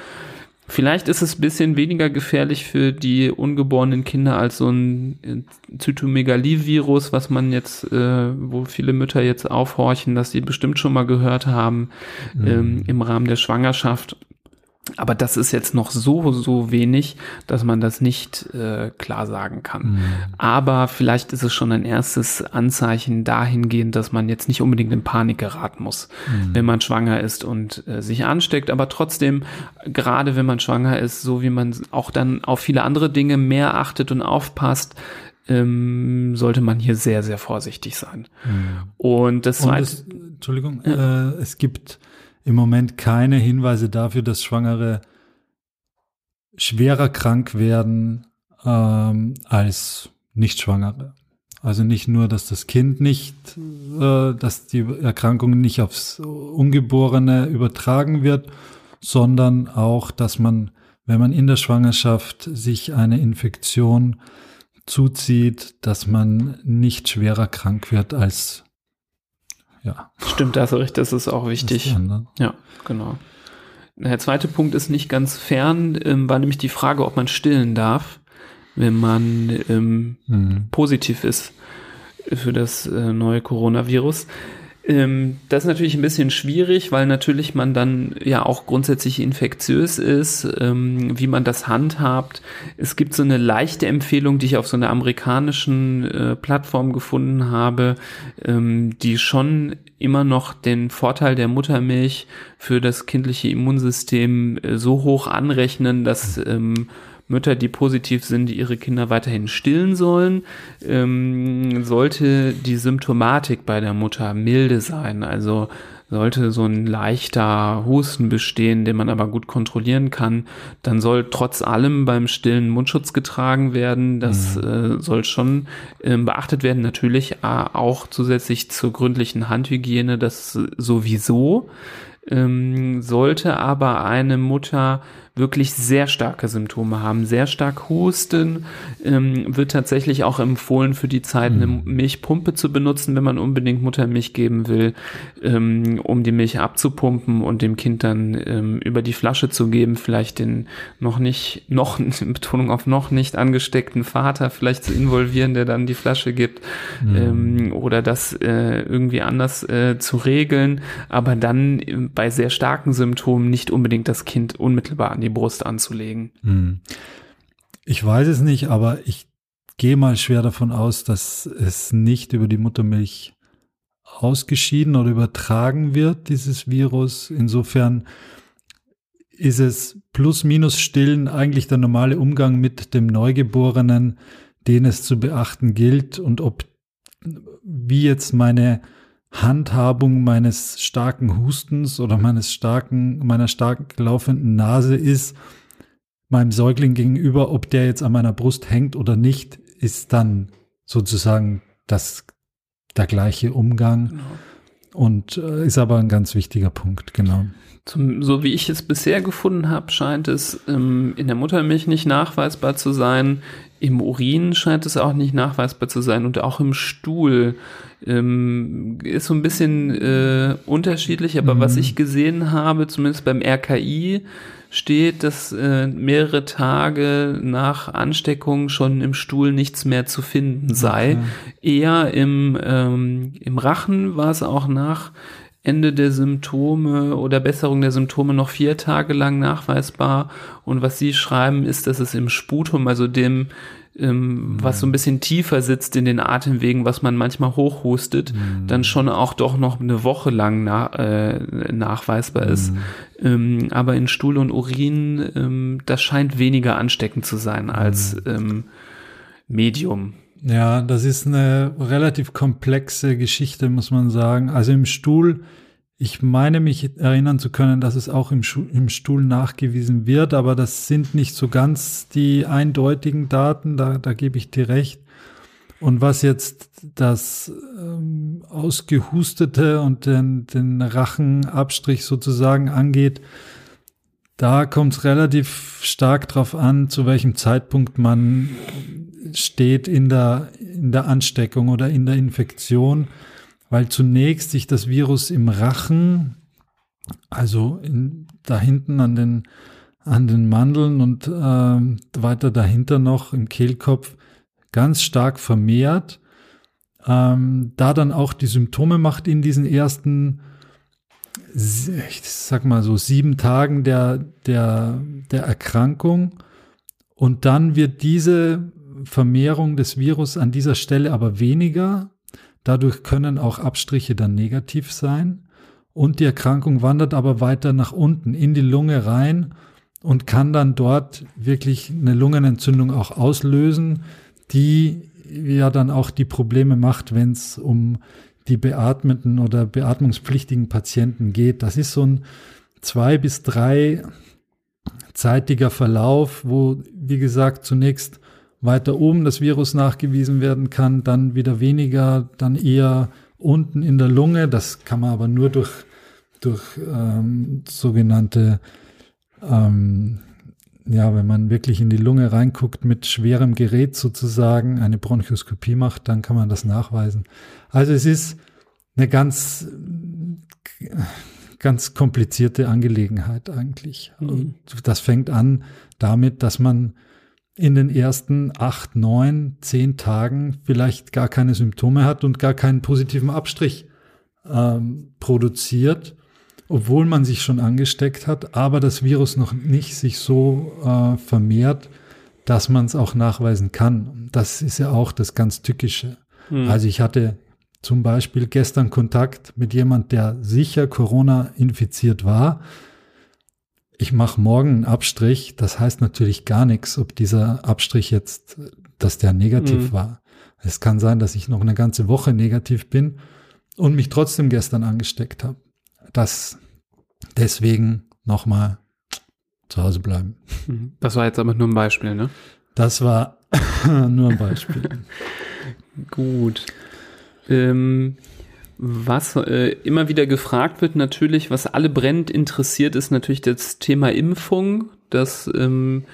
[SPEAKER 1] Vielleicht ist es ein bisschen weniger gefährlich für die ungeborenen Kinder als so ein äh, Zytomegalie-Virus, was man jetzt, äh, wo viele Mütter jetzt aufhorchen, dass sie bestimmt schon mal gehört haben mhm. ähm, im Rahmen der Schwangerschaft. Aber das ist jetzt noch so, so wenig, dass man das nicht äh, klar sagen kann. Mhm. Aber vielleicht ist es schon ein erstes Anzeichen dahingehend, dass man jetzt nicht unbedingt in Panik geraten muss, mhm. wenn man schwanger ist und äh, sich ansteckt. Aber trotzdem, gerade wenn man schwanger ist, so wie man auch dann auf viele andere Dinge mehr achtet und aufpasst, ähm, sollte man hier sehr, sehr vorsichtig sein. Mhm. Und das
[SPEAKER 2] und es, Entschuldigung, ja. äh, es gibt im Moment keine Hinweise dafür, dass Schwangere schwerer krank werden ähm, als Nicht-Schwangere. Also nicht nur, dass das Kind nicht, äh, dass die Erkrankung nicht aufs Ungeborene übertragen wird, sondern auch, dass man, wenn man in der Schwangerschaft sich eine Infektion zuzieht, dass man nicht schwerer krank wird als
[SPEAKER 1] ja. Stimmt, da hast du recht, das ist auch wichtig. Ja, genau. Der zweite Punkt ist nicht ganz fern, ähm, war nämlich die Frage, ob man stillen darf, wenn man ähm, mhm. positiv ist für das äh, neue Coronavirus. Ähm, das ist natürlich ein bisschen schwierig, weil natürlich man dann ja auch grundsätzlich infektiös ist, ähm, wie man das handhabt. Es gibt so eine leichte Empfehlung, die ich auf so einer amerikanischen äh, Plattform gefunden habe, ähm, die schon immer noch den Vorteil der Muttermilch für das kindliche Immunsystem äh, so hoch anrechnen, dass ähm, Mütter, die positiv sind, ihre Kinder weiterhin stillen sollen. Ähm, sollte die Symptomatik bei der Mutter milde sein, also sollte so ein leichter Husten bestehen, den man aber gut kontrollieren kann, dann soll trotz allem beim Stillen Mundschutz getragen werden. Das mhm. äh, soll schon äh, beachtet werden. Natürlich äh, auch zusätzlich zur gründlichen Handhygiene, das sowieso. Ähm, sollte aber eine Mutter wirklich sehr starke Symptome haben, sehr stark husten, ähm, wird tatsächlich auch empfohlen, für die Zeit eine mhm. Milchpumpe zu benutzen, wenn man unbedingt Muttermilch geben will, ähm, um die Milch abzupumpen und dem Kind dann ähm, über die Flasche zu geben, vielleicht den noch nicht, noch, Betonung auf noch nicht angesteckten Vater vielleicht zu involvieren, der dann die Flasche gibt, mhm. ähm, oder das äh, irgendwie anders äh, zu regeln, aber dann äh, bei sehr starken Symptomen nicht unbedingt das Kind unmittelbar an die Brust anzulegen. Hm.
[SPEAKER 2] Ich weiß es nicht, aber ich gehe mal schwer davon aus, dass es nicht über die Muttermilch ausgeschieden oder übertragen wird, dieses Virus. Insofern ist es plus minus stillen eigentlich der normale Umgang mit dem Neugeborenen, den es zu beachten gilt und ob wie jetzt meine Handhabung meines starken Hustens oder meines starken, meiner stark laufenden Nase ist, meinem Säugling gegenüber, ob der jetzt an meiner Brust hängt oder nicht, ist dann sozusagen das, der gleiche Umgang. Genau. Und äh, ist aber ein ganz wichtiger Punkt, genau.
[SPEAKER 1] Zum, so wie ich es bisher gefunden habe, scheint es ähm, in der Muttermilch nicht nachweisbar zu sein. Im Urin scheint es auch nicht nachweisbar zu sein und auch im Stuhl ähm, ist so ein bisschen äh, unterschiedlich. Aber mhm. was ich gesehen habe, zumindest beim RKI, steht, dass äh, mehrere Tage nach Ansteckung schon im Stuhl nichts mehr zu finden sei. Okay. Eher im, ähm, im Rachen war es auch nach Ende der Symptome oder Besserung der Symptome noch vier Tage lang nachweisbar. Und was Sie schreiben, ist, dass es im Sputum, also dem, ähm, was so ein bisschen tiefer sitzt in den Atemwegen, was man manchmal hochhustet, mhm. dann schon auch doch noch eine Woche lang na, äh, nachweisbar ist. Mhm. Ähm, aber in Stuhl und Urin, ähm, das scheint weniger ansteckend zu sein als mhm. ähm, Medium.
[SPEAKER 2] Ja, das ist eine relativ komplexe Geschichte, muss man sagen. Also im Stuhl, ich meine mich erinnern zu können, dass es auch im, im Stuhl nachgewiesen wird, aber das sind nicht so ganz die eindeutigen Daten, da, da gebe ich dir recht. Und was jetzt das ähm, Ausgehustete und den, den Rachenabstrich sozusagen angeht, da kommt es relativ stark drauf an, zu welchem Zeitpunkt man steht in der, in der Ansteckung oder in der Infektion, weil zunächst sich das Virus im Rachen, also in, da hinten an den, an den Mandeln und äh, weiter dahinter noch im Kehlkopf ganz stark vermehrt, ähm, da dann auch die Symptome macht in diesen ersten, ich sag mal so sieben Tagen der, der, der Erkrankung. Und dann wird diese Vermehrung des Virus an dieser Stelle aber weniger. Dadurch können auch Abstriche dann negativ sein. Und die Erkrankung wandert aber weiter nach unten in die Lunge rein und kann dann dort wirklich eine Lungenentzündung auch auslösen, die ja dann auch die Probleme macht, wenn es um die beatmeten oder beatmungspflichtigen Patienten geht. Das ist so ein zwei bis drei zeitiger Verlauf, wo, wie gesagt, zunächst weiter oben das Virus nachgewiesen werden kann, dann wieder weniger, dann eher unten in der Lunge. Das kann man aber nur durch, durch ähm, sogenannte, ähm, ja, wenn man wirklich in die Lunge reinguckt mit schwerem Gerät sozusagen, eine Bronchoskopie macht, dann kann man das nachweisen. Also es ist eine ganz, ganz komplizierte Angelegenheit eigentlich. Mhm. Das fängt an damit, dass man in den ersten acht, neun, zehn Tagen vielleicht gar keine Symptome hat und gar keinen positiven Abstrich ähm, produziert, obwohl man sich schon angesteckt hat, aber das Virus noch nicht sich so äh, vermehrt, dass man es auch nachweisen kann. Das ist ja auch das ganz Tückische. Hm. Also ich hatte zum Beispiel gestern Kontakt mit jemand, der sicher Corona infiziert war, ich mache morgen einen Abstrich, das heißt natürlich gar nichts, ob dieser Abstrich jetzt, dass der negativ mhm. war. Es kann sein, dass ich noch eine ganze Woche negativ bin und mich trotzdem gestern angesteckt habe. Das deswegen nochmal zu Hause bleiben.
[SPEAKER 1] Mhm. Das war jetzt aber nur ein Beispiel, ne?
[SPEAKER 2] Das war nur ein Beispiel.
[SPEAKER 1] Gut. Ähm, was äh, immer wieder gefragt wird, natürlich, was alle brennend interessiert, ist natürlich das Thema Impfung. Das ähm,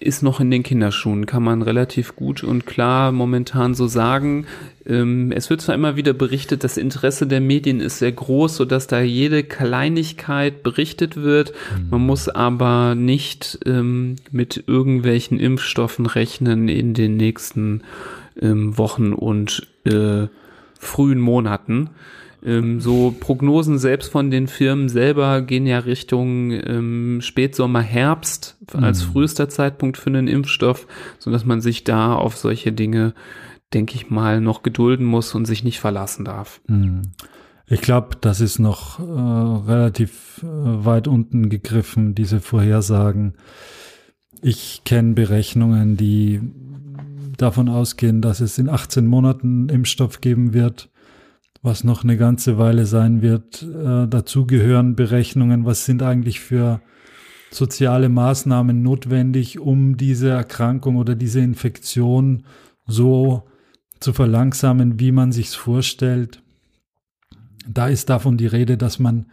[SPEAKER 1] ist noch in den Kinderschuhen, kann man relativ gut und klar momentan so sagen. Ähm, es wird zwar immer wieder berichtet, das Interesse der Medien ist sehr groß, sodass da jede Kleinigkeit berichtet wird. Mhm. Man muss aber nicht ähm, mit irgendwelchen Impfstoffen rechnen in den nächsten ähm, Wochen und äh, frühen Monaten. Ähm, so Prognosen selbst von den Firmen selber gehen ja Richtung ähm, Spätsommer, Herbst als mhm. frühester Zeitpunkt für einen Impfstoff, so dass man sich da auf solche Dinge, denke ich mal, noch gedulden muss und sich nicht verlassen darf.
[SPEAKER 2] Mhm. Ich glaube, das ist noch äh, relativ äh, weit unten gegriffen, diese Vorhersagen. Ich kenne Berechnungen, die davon ausgehen, dass es in 18 Monaten Impfstoff geben wird, was noch eine ganze Weile sein wird. Äh, dazu gehören Berechnungen, was sind eigentlich für soziale Maßnahmen notwendig, um diese Erkrankung oder diese Infektion so zu verlangsamen, wie man sich's vorstellt. Da ist davon die Rede, dass man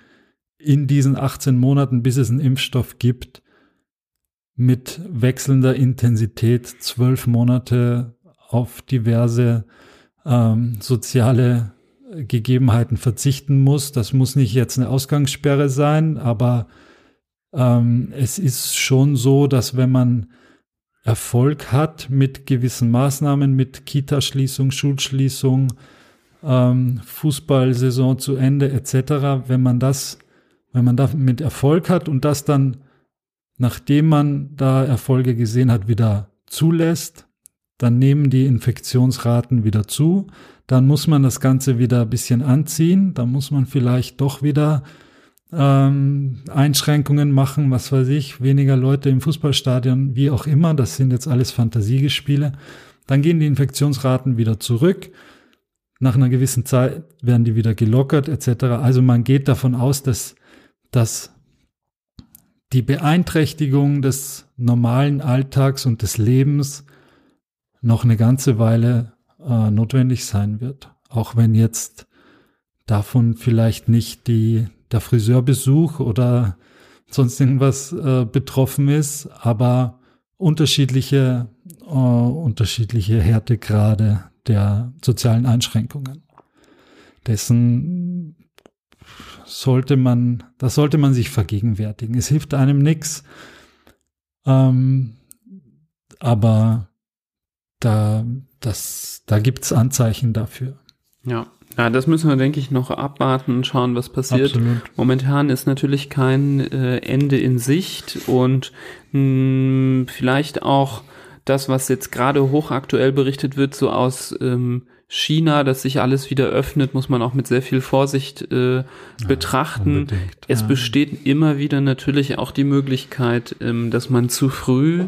[SPEAKER 2] in diesen 18 Monaten, bis es einen Impfstoff gibt, mit wechselnder Intensität zwölf Monate auf diverse ähm, soziale Gegebenheiten verzichten muss. Das muss nicht jetzt eine Ausgangssperre sein, aber ähm, es ist schon so, dass wenn man Erfolg hat mit gewissen Maßnahmen, mit Kitaschließung, Schulschließung, ähm, Fußballsaison zu Ende etc., wenn man das, wenn man damit Erfolg hat und das dann nachdem man da Erfolge gesehen hat, wieder zulässt, dann nehmen die Infektionsraten wieder zu, dann muss man das Ganze wieder ein bisschen anziehen, dann muss man vielleicht doch wieder ähm, Einschränkungen machen, was weiß ich, weniger Leute im Fußballstadion, wie auch immer, das sind jetzt alles Fantasiegespiele. Dann gehen die Infektionsraten wieder zurück. Nach einer gewissen Zeit werden die wieder gelockert etc. Also man geht davon aus, dass, dass die Beeinträchtigung des normalen Alltags und des Lebens noch eine ganze Weile äh, notwendig sein wird. Auch wenn jetzt davon vielleicht nicht die, der Friseurbesuch oder sonst irgendwas äh, betroffen ist, aber unterschiedliche, äh, unterschiedliche Härtegrade der sozialen Einschränkungen. Dessen sollte man, das sollte man sich vergegenwärtigen. Es hilft einem nichts, ähm, aber da, das, da gibt's Anzeichen dafür.
[SPEAKER 1] Ja. Ja, das müssen wir, denke ich, noch abwarten und schauen, was passiert. Absolut. Momentan ist natürlich kein äh, Ende in Sicht und mh, hm, vielleicht auch das, was jetzt gerade hochaktuell berichtet wird, so aus ähm, China, dass sich alles wieder öffnet, muss man auch mit sehr viel Vorsicht äh, betrachten. Ja, es ja. besteht immer wieder natürlich auch die Möglichkeit, ähm, dass man zu früh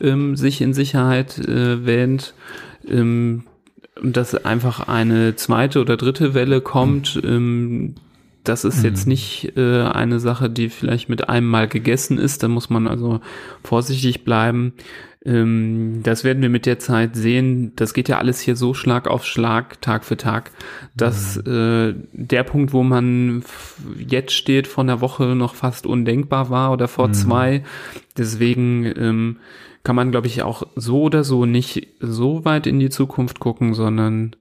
[SPEAKER 1] ähm, sich in Sicherheit äh, wähnt, ähm, dass einfach eine zweite oder dritte Welle kommt. Mhm. das ist jetzt mhm. nicht äh, eine Sache, die vielleicht mit einem Mal gegessen ist. Da muss man also vorsichtig bleiben. Ähm, das werden wir mit der Zeit sehen. Das geht ja alles hier so Schlag auf Schlag, Tag für Tag, dass mhm. äh, der Punkt, wo man jetzt steht, vor einer Woche noch fast undenkbar war oder vor mhm. zwei. Deswegen ähm, kann man, glaube ich, auch so oder so nicht so weit in die Zukunft gucken, sondern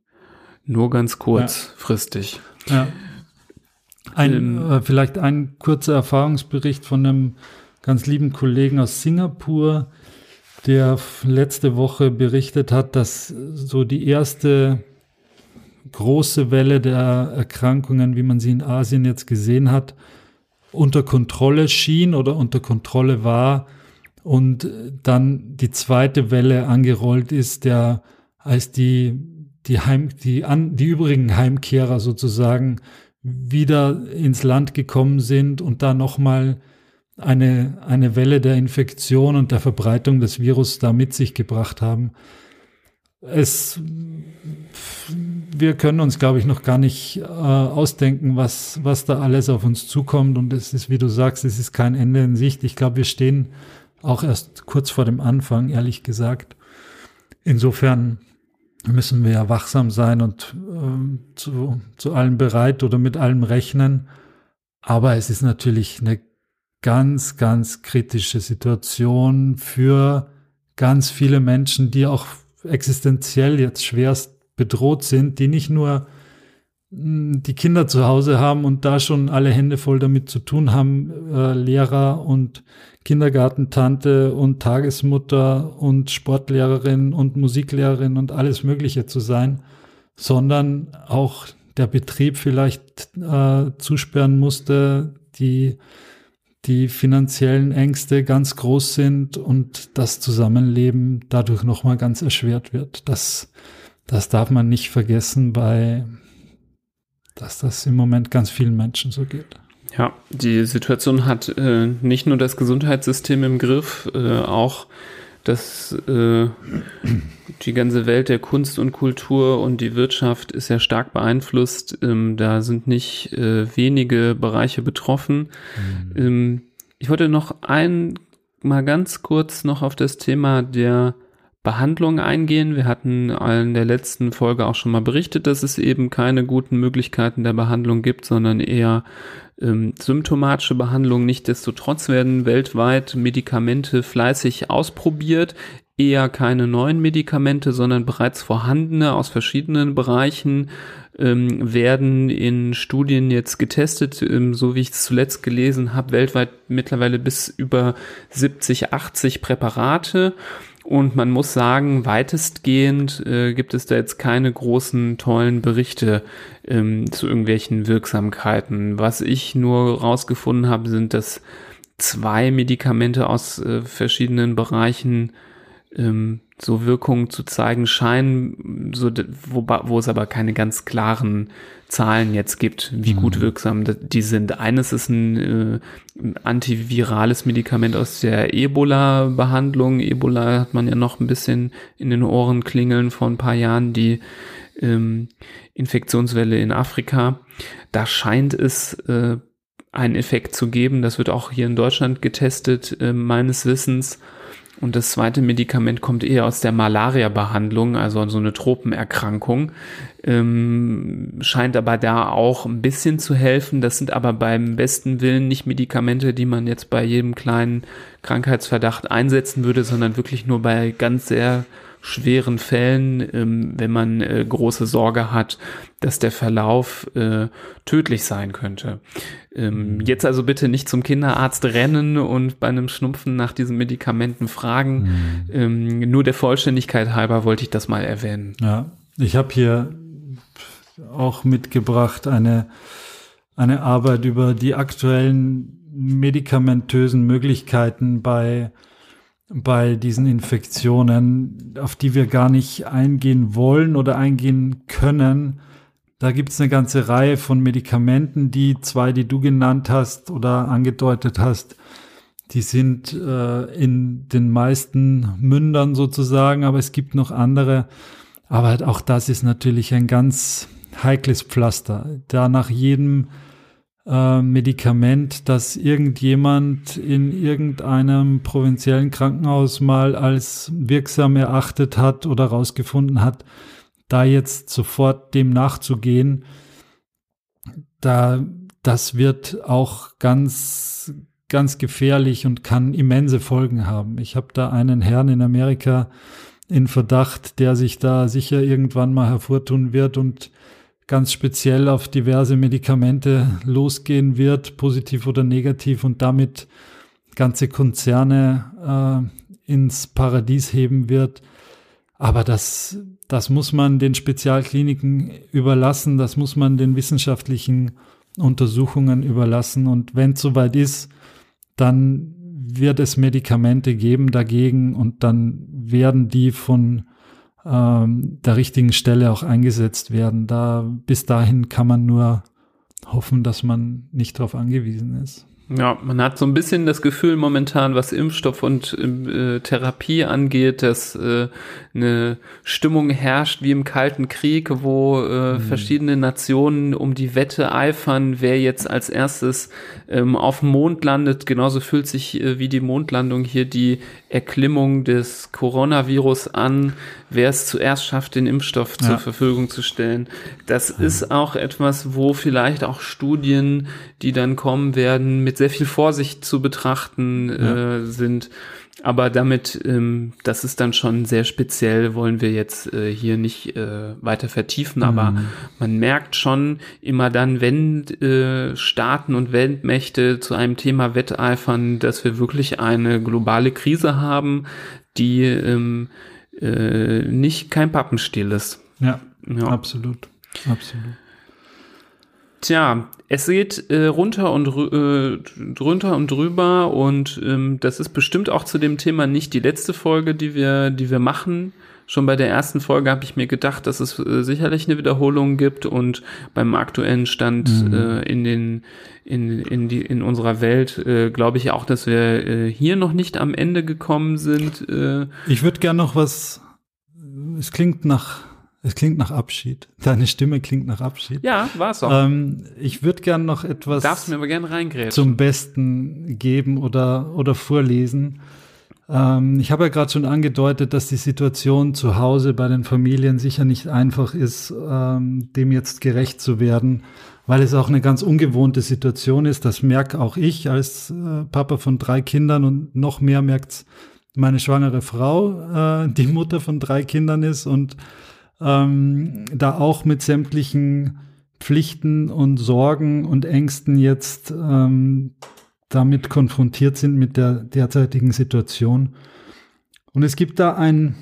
[SPEAKER 1] nur ganz kurzfristig.
[SPEAKER 2] Ja. ja. Ein, ähm, äh, vielleicht ein kurzer Erfahrungsbericht von einem ganz lieben Kollegen aus Singapur, der letzte Woche berichtet hat, dass so die erste große Welle der Erkrankungen, wie man sie in Asien jetzt gesehen hat, unter Kontrolle schien oder unter Kontrolle war und dann die zweite Welle angerollt ist, der als die die Heim die an die übrigen Heimkehrer sozusagen wieder ins Land gekommen sind und da noch mal eine, eine Welle der Infektion und der Verbreitung des Virus da mit sich gebracht haben. Es, wir können uns, glaube ich, noch gar nicht äh, ausdenken, was, was da alles auf uns zukommt. Und es ist, wie du sagst, es ist kein Ende in Sicht. Ich glaube, wir stehen auch erst kurz vor dem Anfang, ehrlich gesagt. Insofern müssen wir ja wachsam sein und äh, zu, zu allem bereit oder mit allem rechnen. Aber es ist natürlich eine ganz, ganz kritische Situation für ganz viele Menschen, die auch existenziell jetzt schwerst bedroht sind, die nicht nur hm, die Kinder zu Hause haben und da schon alle Hände voll damit zu tun haben, äh, Lehrer und Kindergartentante und Tagesmutter und Sportlehrerin und Musiklehrerin und alles Mögliche zu sein, sondern auch der Betrieb vielleicht äh, zusperren musste, die die finanziellen Ängste ganz groß sind und das Zusammenleben dadurch nochmal ganz erschwert wird. Das, das darf man nicht vergessen bei, dass das im Moment ganz vielen Menschen so geht.
[SPEAKER 1] Ja, die Situation hat äh, nicht nur das Gesundheitssystem im Griff, äh, auch das, äh, die ganze Welt der Kunst und Kultur und die Wirtschaft ist ja stark beeinflusst. Ähm, da sind nicht äh, wenige Bereiche betroffen. Mhm. Ähm, ich wollte noch ein mal ganz kurz noch auf das Thema der Behandlung eingehen. Wir hatten in der letzten Folge auch schon mal berichtet, dass es eben keine guten Möglichkeiten der Behandlung gibt, sondern eher ähm, symptomatische Behandlung. Nichtsdestotrotz werden weltweit Medikamente fleißig ausprobiert. Eher keine neuen Medikamente, sondern bereits vorhandene aus verschiedenen Bereichen ähm, werden in Studien jetzt getestet, ähm, so wie ich es zuletzt gelesen habe, weltweit mittlerweile bis über 70, 80 Präparate. Und man muss sagen, weitestgehend äh, gibt es da jetzt keine großen, tollen Berichte ähm, zu irgendwelchen Wirksamkeiten. Was ich nur rausgefunden habe, sind, dass zwei Medikamente aus äh, verschiedenen Bereichen ähm, so Wirkungen zu zeigen scheinen, so, wo, wo es aber keine ganz klaren Zahlen jetzt gibt, wie mhm. gut wirksam die sind. Eines ist ein äh, antivirales Medikament aus der Ebola-Behandlung. Ebola hat man ja noch ein bisschen in den Ohren klingeln vor ein paar Jahren, die ähm, Infektionswelle in Afrika. Da scheint es äh, einen Effekt zu geben. Das wird auch hier in Deutschland getestet, äh, meines Wissens. Und das zweite Medikament kommt eher aus der Malaria-Behandlung, also so eine Tropenerkrankung. Ähm, scheint aber da auch ein bisschen zu helfen. Das sind aber beim besten Willen nicht Medikamente, die man jetzt bei jedem kleinen Krankheitsverdacht einsetzen würde, sondern wirklich nur bei ganz sehr schweren Fällen, ähm, wenn man äh, große Sorge hat, dass der Verlauf äh, tödlich sein könnte. Ähm, mhm. jetzt also bitte nicht zum Kinderarzt rennen und bei einem Schnupfen nach diesen Medikamenten fragen. Mhm. Ähm, nur der Vollständigkeit halber wollte ich das mal erwähnen.
[SPEAKER 2] Ja, ich habe hier auch mitgebracht eine, eine Arbeit über die aktuellen medikamentösen Möglichkeiten bei bei diesen Infektionen, auf die wir gar nicht eingehen wollen oder eingehen können. Da gibt es eine ganze Reihe von Medikamenten, die zwei, die du genannt hast oder angedeutet hast, die sind äh, in den meisten Mündern sozusagen, aber es gibt noch andere. Aber auch das ist natürlich ein ganz heikles Pflaster. Da nach jedem äh, Medikament, das irgendjemand in irgendeinem provinziellen Krankenhaus mal als wirksam erachtet hat oder rausgefunden hat, da jetzt sofort dem nachzugehen, da, das wird auch ganz, ganz gefährlich und kann immense Folgen haben. Ich habe da einen Herrn in Amerika in Verdacht, der sich da sicher irgendwann mal hervortun wird und ganz speziell auf diverse Medikamente losgehen wird, positiv oder negativ, und damit ganze Konzerne äh, ins Paradies heben wird. Aber das, das muss man den Spezialkliniken überlassen, das muss man den wissenschaftlichen Untersuchungen überlassen. Und wenn es soweit ist, dann wird es Medikamente geben dagegen und dann werden die von ähm, der richtigen Stelle auch eingesetzt werden. Da bis dahin kann man nur hoffen, dass man nicht darauf angewiesen ist.
[SPEAKER 1] Ja, man hat so ein bisschen das Gefühl momentan, was Impfstoff und äh, Therapie angeht, dass äh, eine Stimmung herrscht wie im Kalten Krieg, wo äh, mhm. verschiedene Nationen um die Wette eifern, wer jetzt als erstes ähm, auf dem Mond landet. Genauso fühlt sich äh, wie die Mondlandung hier die Erklimmung des Coronavirus an, wer es zuerst schafft, den Impfstoff ja. zur Verfügung zu stellen. Das ja. ist auch etwas, wo vielleicht auch Studien, die dann kommen werden, mit sehr viel Vorsicht zu betrachten ja. äh, sind. Aber damit, ähm, das ist dann schon sehr speziell, wollen wir jetzt äh, hier nicht äh, weiter vertiefen. Aber mhm. man merkt schon immer dann, wenn äh, Staaten und Weltmächte zu einem Thema wetteifern, dass wir wirklich eine globale Krise haben, die ähm, äh, nicht kein Pappenstiel ist.
[SPEAKER 2] Ja, ja. absolut. Absolut.
[SPEAKER 1] Tja, es geht äh, runter und äh, drunter und drüber und ähm, das ist bestimmt auch zu dem Thema nicht die letzte Folge, die wir, die wir machen. Schon bei der ersten Folge habe ich mir gedacht, dass es äh, sicherlich eine Wiederholung gibt und beim aktuellen Stand mhm. äh, in den in, in die in unserer Welt äh, glaube ich auch, dass wir äh, hier noch nicht am Ende gekommen sind. Äh.
[SPEAKER 2] Ich würde gern noch was. Es klingt nach es klingt nach Abschied. Deine Stimme klingt nach Abschied.
[SPEAKER 1] Ja, war es auch.
[SPEAKER 2] Ähm, ich würde gern noch etwas
[SPEAKER 1] Darfst mir aber gerne reingrätschen.
[SPEAKER 2] zum Besten geben oder, oder vorlesen. Ähm, ich habe ja gerade schon angedeutet, dass die Situation zu Hause bei den Familien sicher nicht einfach ist, ähm, dem jetzt gerecht zu werden, weil es auch eine ganz ungewohnte Situation ist. Das merke auch ich als äh, Papa von drei Kindern und noch mehr merkt meine schwangere Frau, äh, die Mutter von drei Kindern ist und ähm, da auch mit sämtlichen Pflichten und Sorgen und Ängsten jetzt ähm, damit konfrontiert sind mit der derzeitigen Situation. Und es gibt da ein,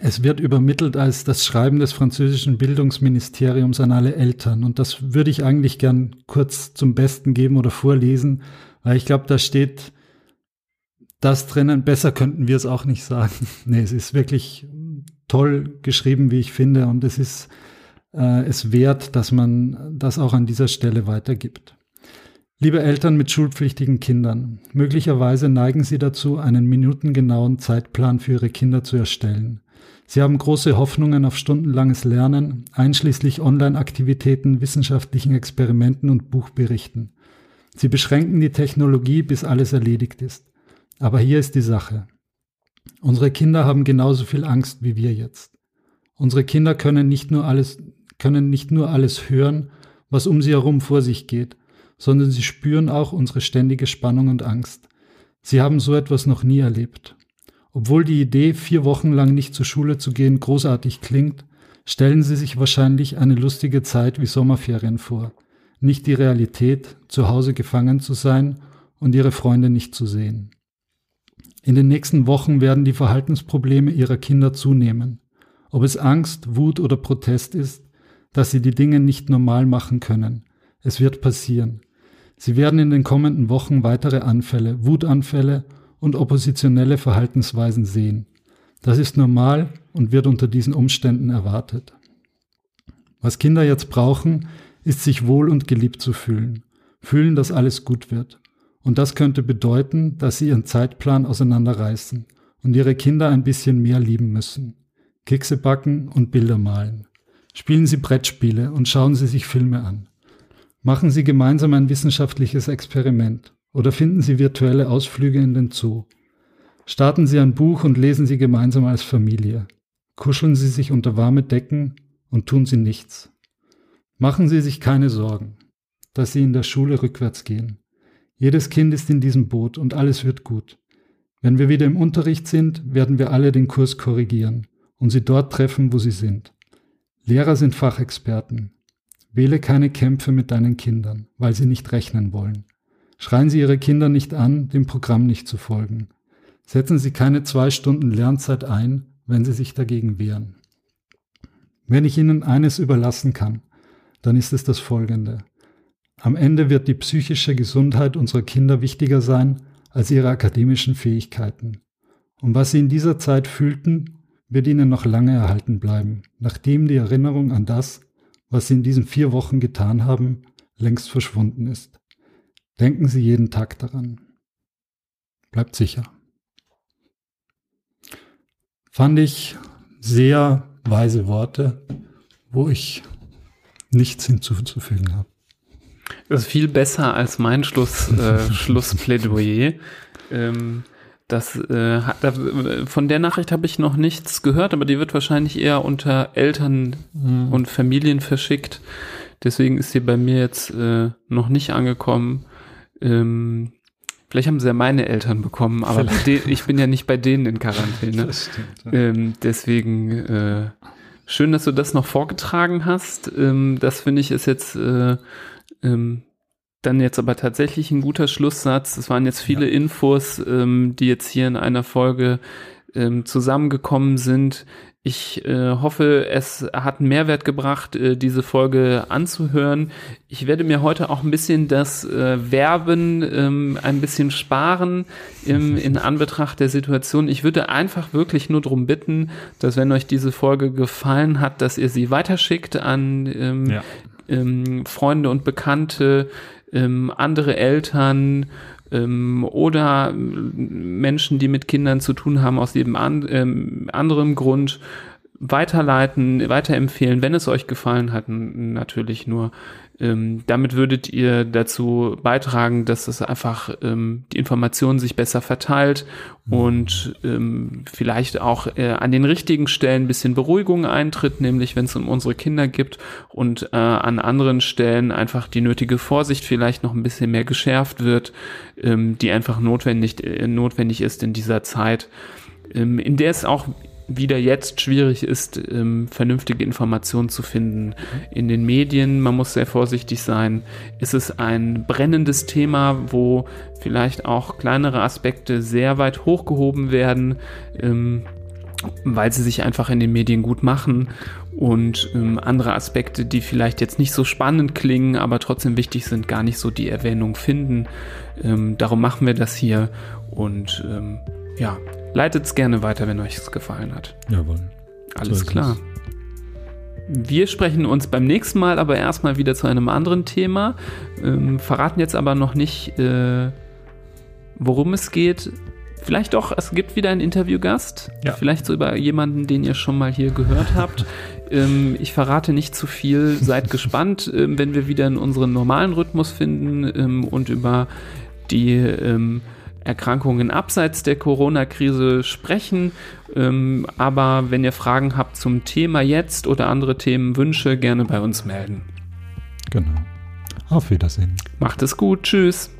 [SPEAKER 2] es wird übermittelt als das Schreiben des französischen Bildungsministeriums an alle Eltern. Und das würde ich eigentlich gern kurz zum Besten geben oder vorlesen, weil ich glaube, da steht das drinnen. Besser könnten wir es auch nicht sagen. nee, es ist wirklich toll geschrieben, wie ich finde. Und es ist äh, es wert, dass man das auch an dieser Stelle weitergibt. Liebe Eltern mit schulpflichtigen Kindern, möglicherweise neigen Sie dazu, einen minutengenauen Zeitplan für Ihre Kinder zu erstellen. Sie haben große Hoffnungen auf stundenlanges Lernen, einschließlich Online-Aktivitäten, wissenschaftlichen Experimenten und Buchberichten. Sie beschränken die Technologie, bis alles erledigt ist. Aber hier ist die Sache. Unsere Kinder haben genauso viel Angst wie wir jetzt. Unsere Kinder können nicht nur alles, können nicht nur alles hören, was um sie herum vor sich geht, sondern sie spüren auch unsere ständige Spannung und Angst. Sie haben so etwas noch nie erlebt. Obwohl die Idee, vier Wochen lang nicht zur Schule zu gehen, großartig klingt, stellen sie sich wahrscheinlich eine lustige Zeit wie Sommerferien vor, nicht die Realität, zu Hause gefangen zu sein und ihre Freunde nicht zu sehen. In den nächsten Wochen werden die Verhaltensprobleme ihrer Kinder zunehmen. Ob es Angst, Wut oder Protest ist, dass sie die Dinge nicht normal machen können. Es wird passieren. Sie werden in den kommenden Wochen weitere Anfälle, Wutanfälle und oppositionelle Verhaltensweisen sehen. Das ist normal und wird unter diesen Umständen erwartet. Was Kinder jetzt brauchen, ist sich wohl und geliebt zu fühlen. Fühlen, dass alles gut wird. Und das könnte bedeuten, dass sie ihren Zeitplan auseinanderreißen und ihre Kinder ein bisschen mehr lieben müssen. Kekse backen und Bilder malen. Spielen Sie Brettspiele und schauen Sie sich Filme an. Machen Sie gemeinsam ein wissenschaftliches Experiment oder finden Sie virtuelle Ausflüge in den Zoo. Starten Sie ein Buch und lesen Sie gemeinsam als Familie. Kuscheln Sie sich unter warme Decken und tun Sie nichts. Machen Sie sich keine Sorgen, dass Sie in der Schule rückwärts gehen. Jedes Kind ist in diesem Boot und alles wird gut. Wenn wir wieder im Unterricht sind, werden wir alle den Kurs korrigieren und sie dort treffen, wo sie sind. Lehrer sind Fachexperten. Wähle keine Kämpfe mit deinen Kindern, weil sie nicht rechnen wollen. Schreien Sie Ihre Kinder nicht an, dem Programm nicht zu folgen. Setzen Sie keine zwei Stunden Lernzeit ein, wenn sie sich dagegen wehren. Wenn ich Ihnen eines überlassen kann, dann ist es das folgende. Am Ende wird die psychische Gesundheit unserer Kinder wichtiger sein als ihre akademischen Fähigkeiten. Und was sie in dieser Zeit fühlten, wird ihnen noch lange erhalten bleiben, nachdem die Erinnerung an das, was sie in diesen vier Wochen getan haben, längst verschwunden ist. Denken Sie jeden Tag daran. Bleibt sicher. Fand ich sehr weise Worte, wo ich nichts hinzuzufügen habe.
[SPEAKER 1] Das ist viel besser als mein Schluss, äh, Schlussplädoyer. Ähm, das, äh, hat, von der Nachricht habe ich noch nichts gehört, aber die wird wahrscheinlich eher unter Eltern mhm. und Familien verschickt. Deswegen ist sie bei mir jetzt äh, noch nicht angekommen. Ähm, vielleicht haben sie ja meine Eltern bekommen, aber ich bin ja nicht bei denen in Quarantäne. Das stimmt, ja. ähm, deswegen äh, schön, dass du das noch vorgetragen hast. Ähm, das finde ich ist jetzt äh, ähm, dann jetzt aber tatsächlich ein guter Schlusssatz. Es waren jetzt viele ja. Infos, ähm, die jetzt hier in einer Folge ähm, zusammengekommen sind. Ich äh, hoffe, es hat einen Mehrwert gebracht, äh, diese Folge anzuhören. Ich werde mir heute auch ein bisschen das äh, Werben ähm, ein bisschen sparen im, in Anbetracht der Situation. Ich würde einfach wirklich nur darum bitten, dass wenn euch diese Folge gefallen hat, dass ihr sie weiterschickt an ähm, ja. ähm, Freunde und Bekannte, ähm, andere Eltern ähm, oder Menschen, die mit Kindern zu tun haben aus jedem an, ähm, anderen Grund weiterleiten, weiterempfehlen, wenn es euch gefallen hat, natürlich nur. Ähm, damit würdet ihr dazu beitragen, dass es einfach ähm, die Information sich besser verteilt und ähm, vielleicht auch äh, an den richtigen Stellen ein bisschen Beruhigung eintritt, nämlich wenn es um unsere Kinder gibt und äh, an anderen Stellen einfach die nötige Vorsicht vielleicht noch ein bisschen mehr geschärft wird, ähm, die einfach notwendig, äh, notwendig ist in dieser Zeit, ähm, in der es auch wieder jetzt schwierig ist, ähm, vernünftige Informationen zu finden in den Medien. Man muss sehr vorsichtig sein. Ist es ein brennendes Thema, wo vielleicht auch kleinere Aspekte sehr weit hochgehoben werden, ähm, weil sie sich einfach in den Medien gut machen und ähm, andere Aspekte, die vielleicht jetzt nicht so spannend klingen, aber trotzdem wichtig sind, gar nicht so die Erwähnung finden. Ähm, darum machen wir das hier und ähm, ja, Leitet es gerne weiter, wenn euch es gefallen hat.
[SPEAKER 2] Jawohl.
[SPEAKER 1] Alles so klar. Wir sprechen uns beim nächsten Mal aber erstmal wieder zu einem anderen Thema. Ähm, verraten jetzt aber noch nicht, äh, worum es geht. Vielleicht doch, es gibt wieder einen Interviewgast. Ja. Vielleicht so über jemanden, den ihr schon mal hier gehört habt. ähm, ich verrate nicht zu viel. Seid gespannt, ähm, wenn wir wieder in unseren normalen Rhythmus finden ähm, und über die ähm, Erkrankungen abseits der Corona-Krise sprechen. Ähm, aber wenn ihr Fragen habt zum Thema jetzt oder andere Themenwünsche, gerne bei uns melden.
[SPEAKER 2] Genau. Auf Wiedersehen.
[SPEAKER 1] Macht es gut. Tschüss.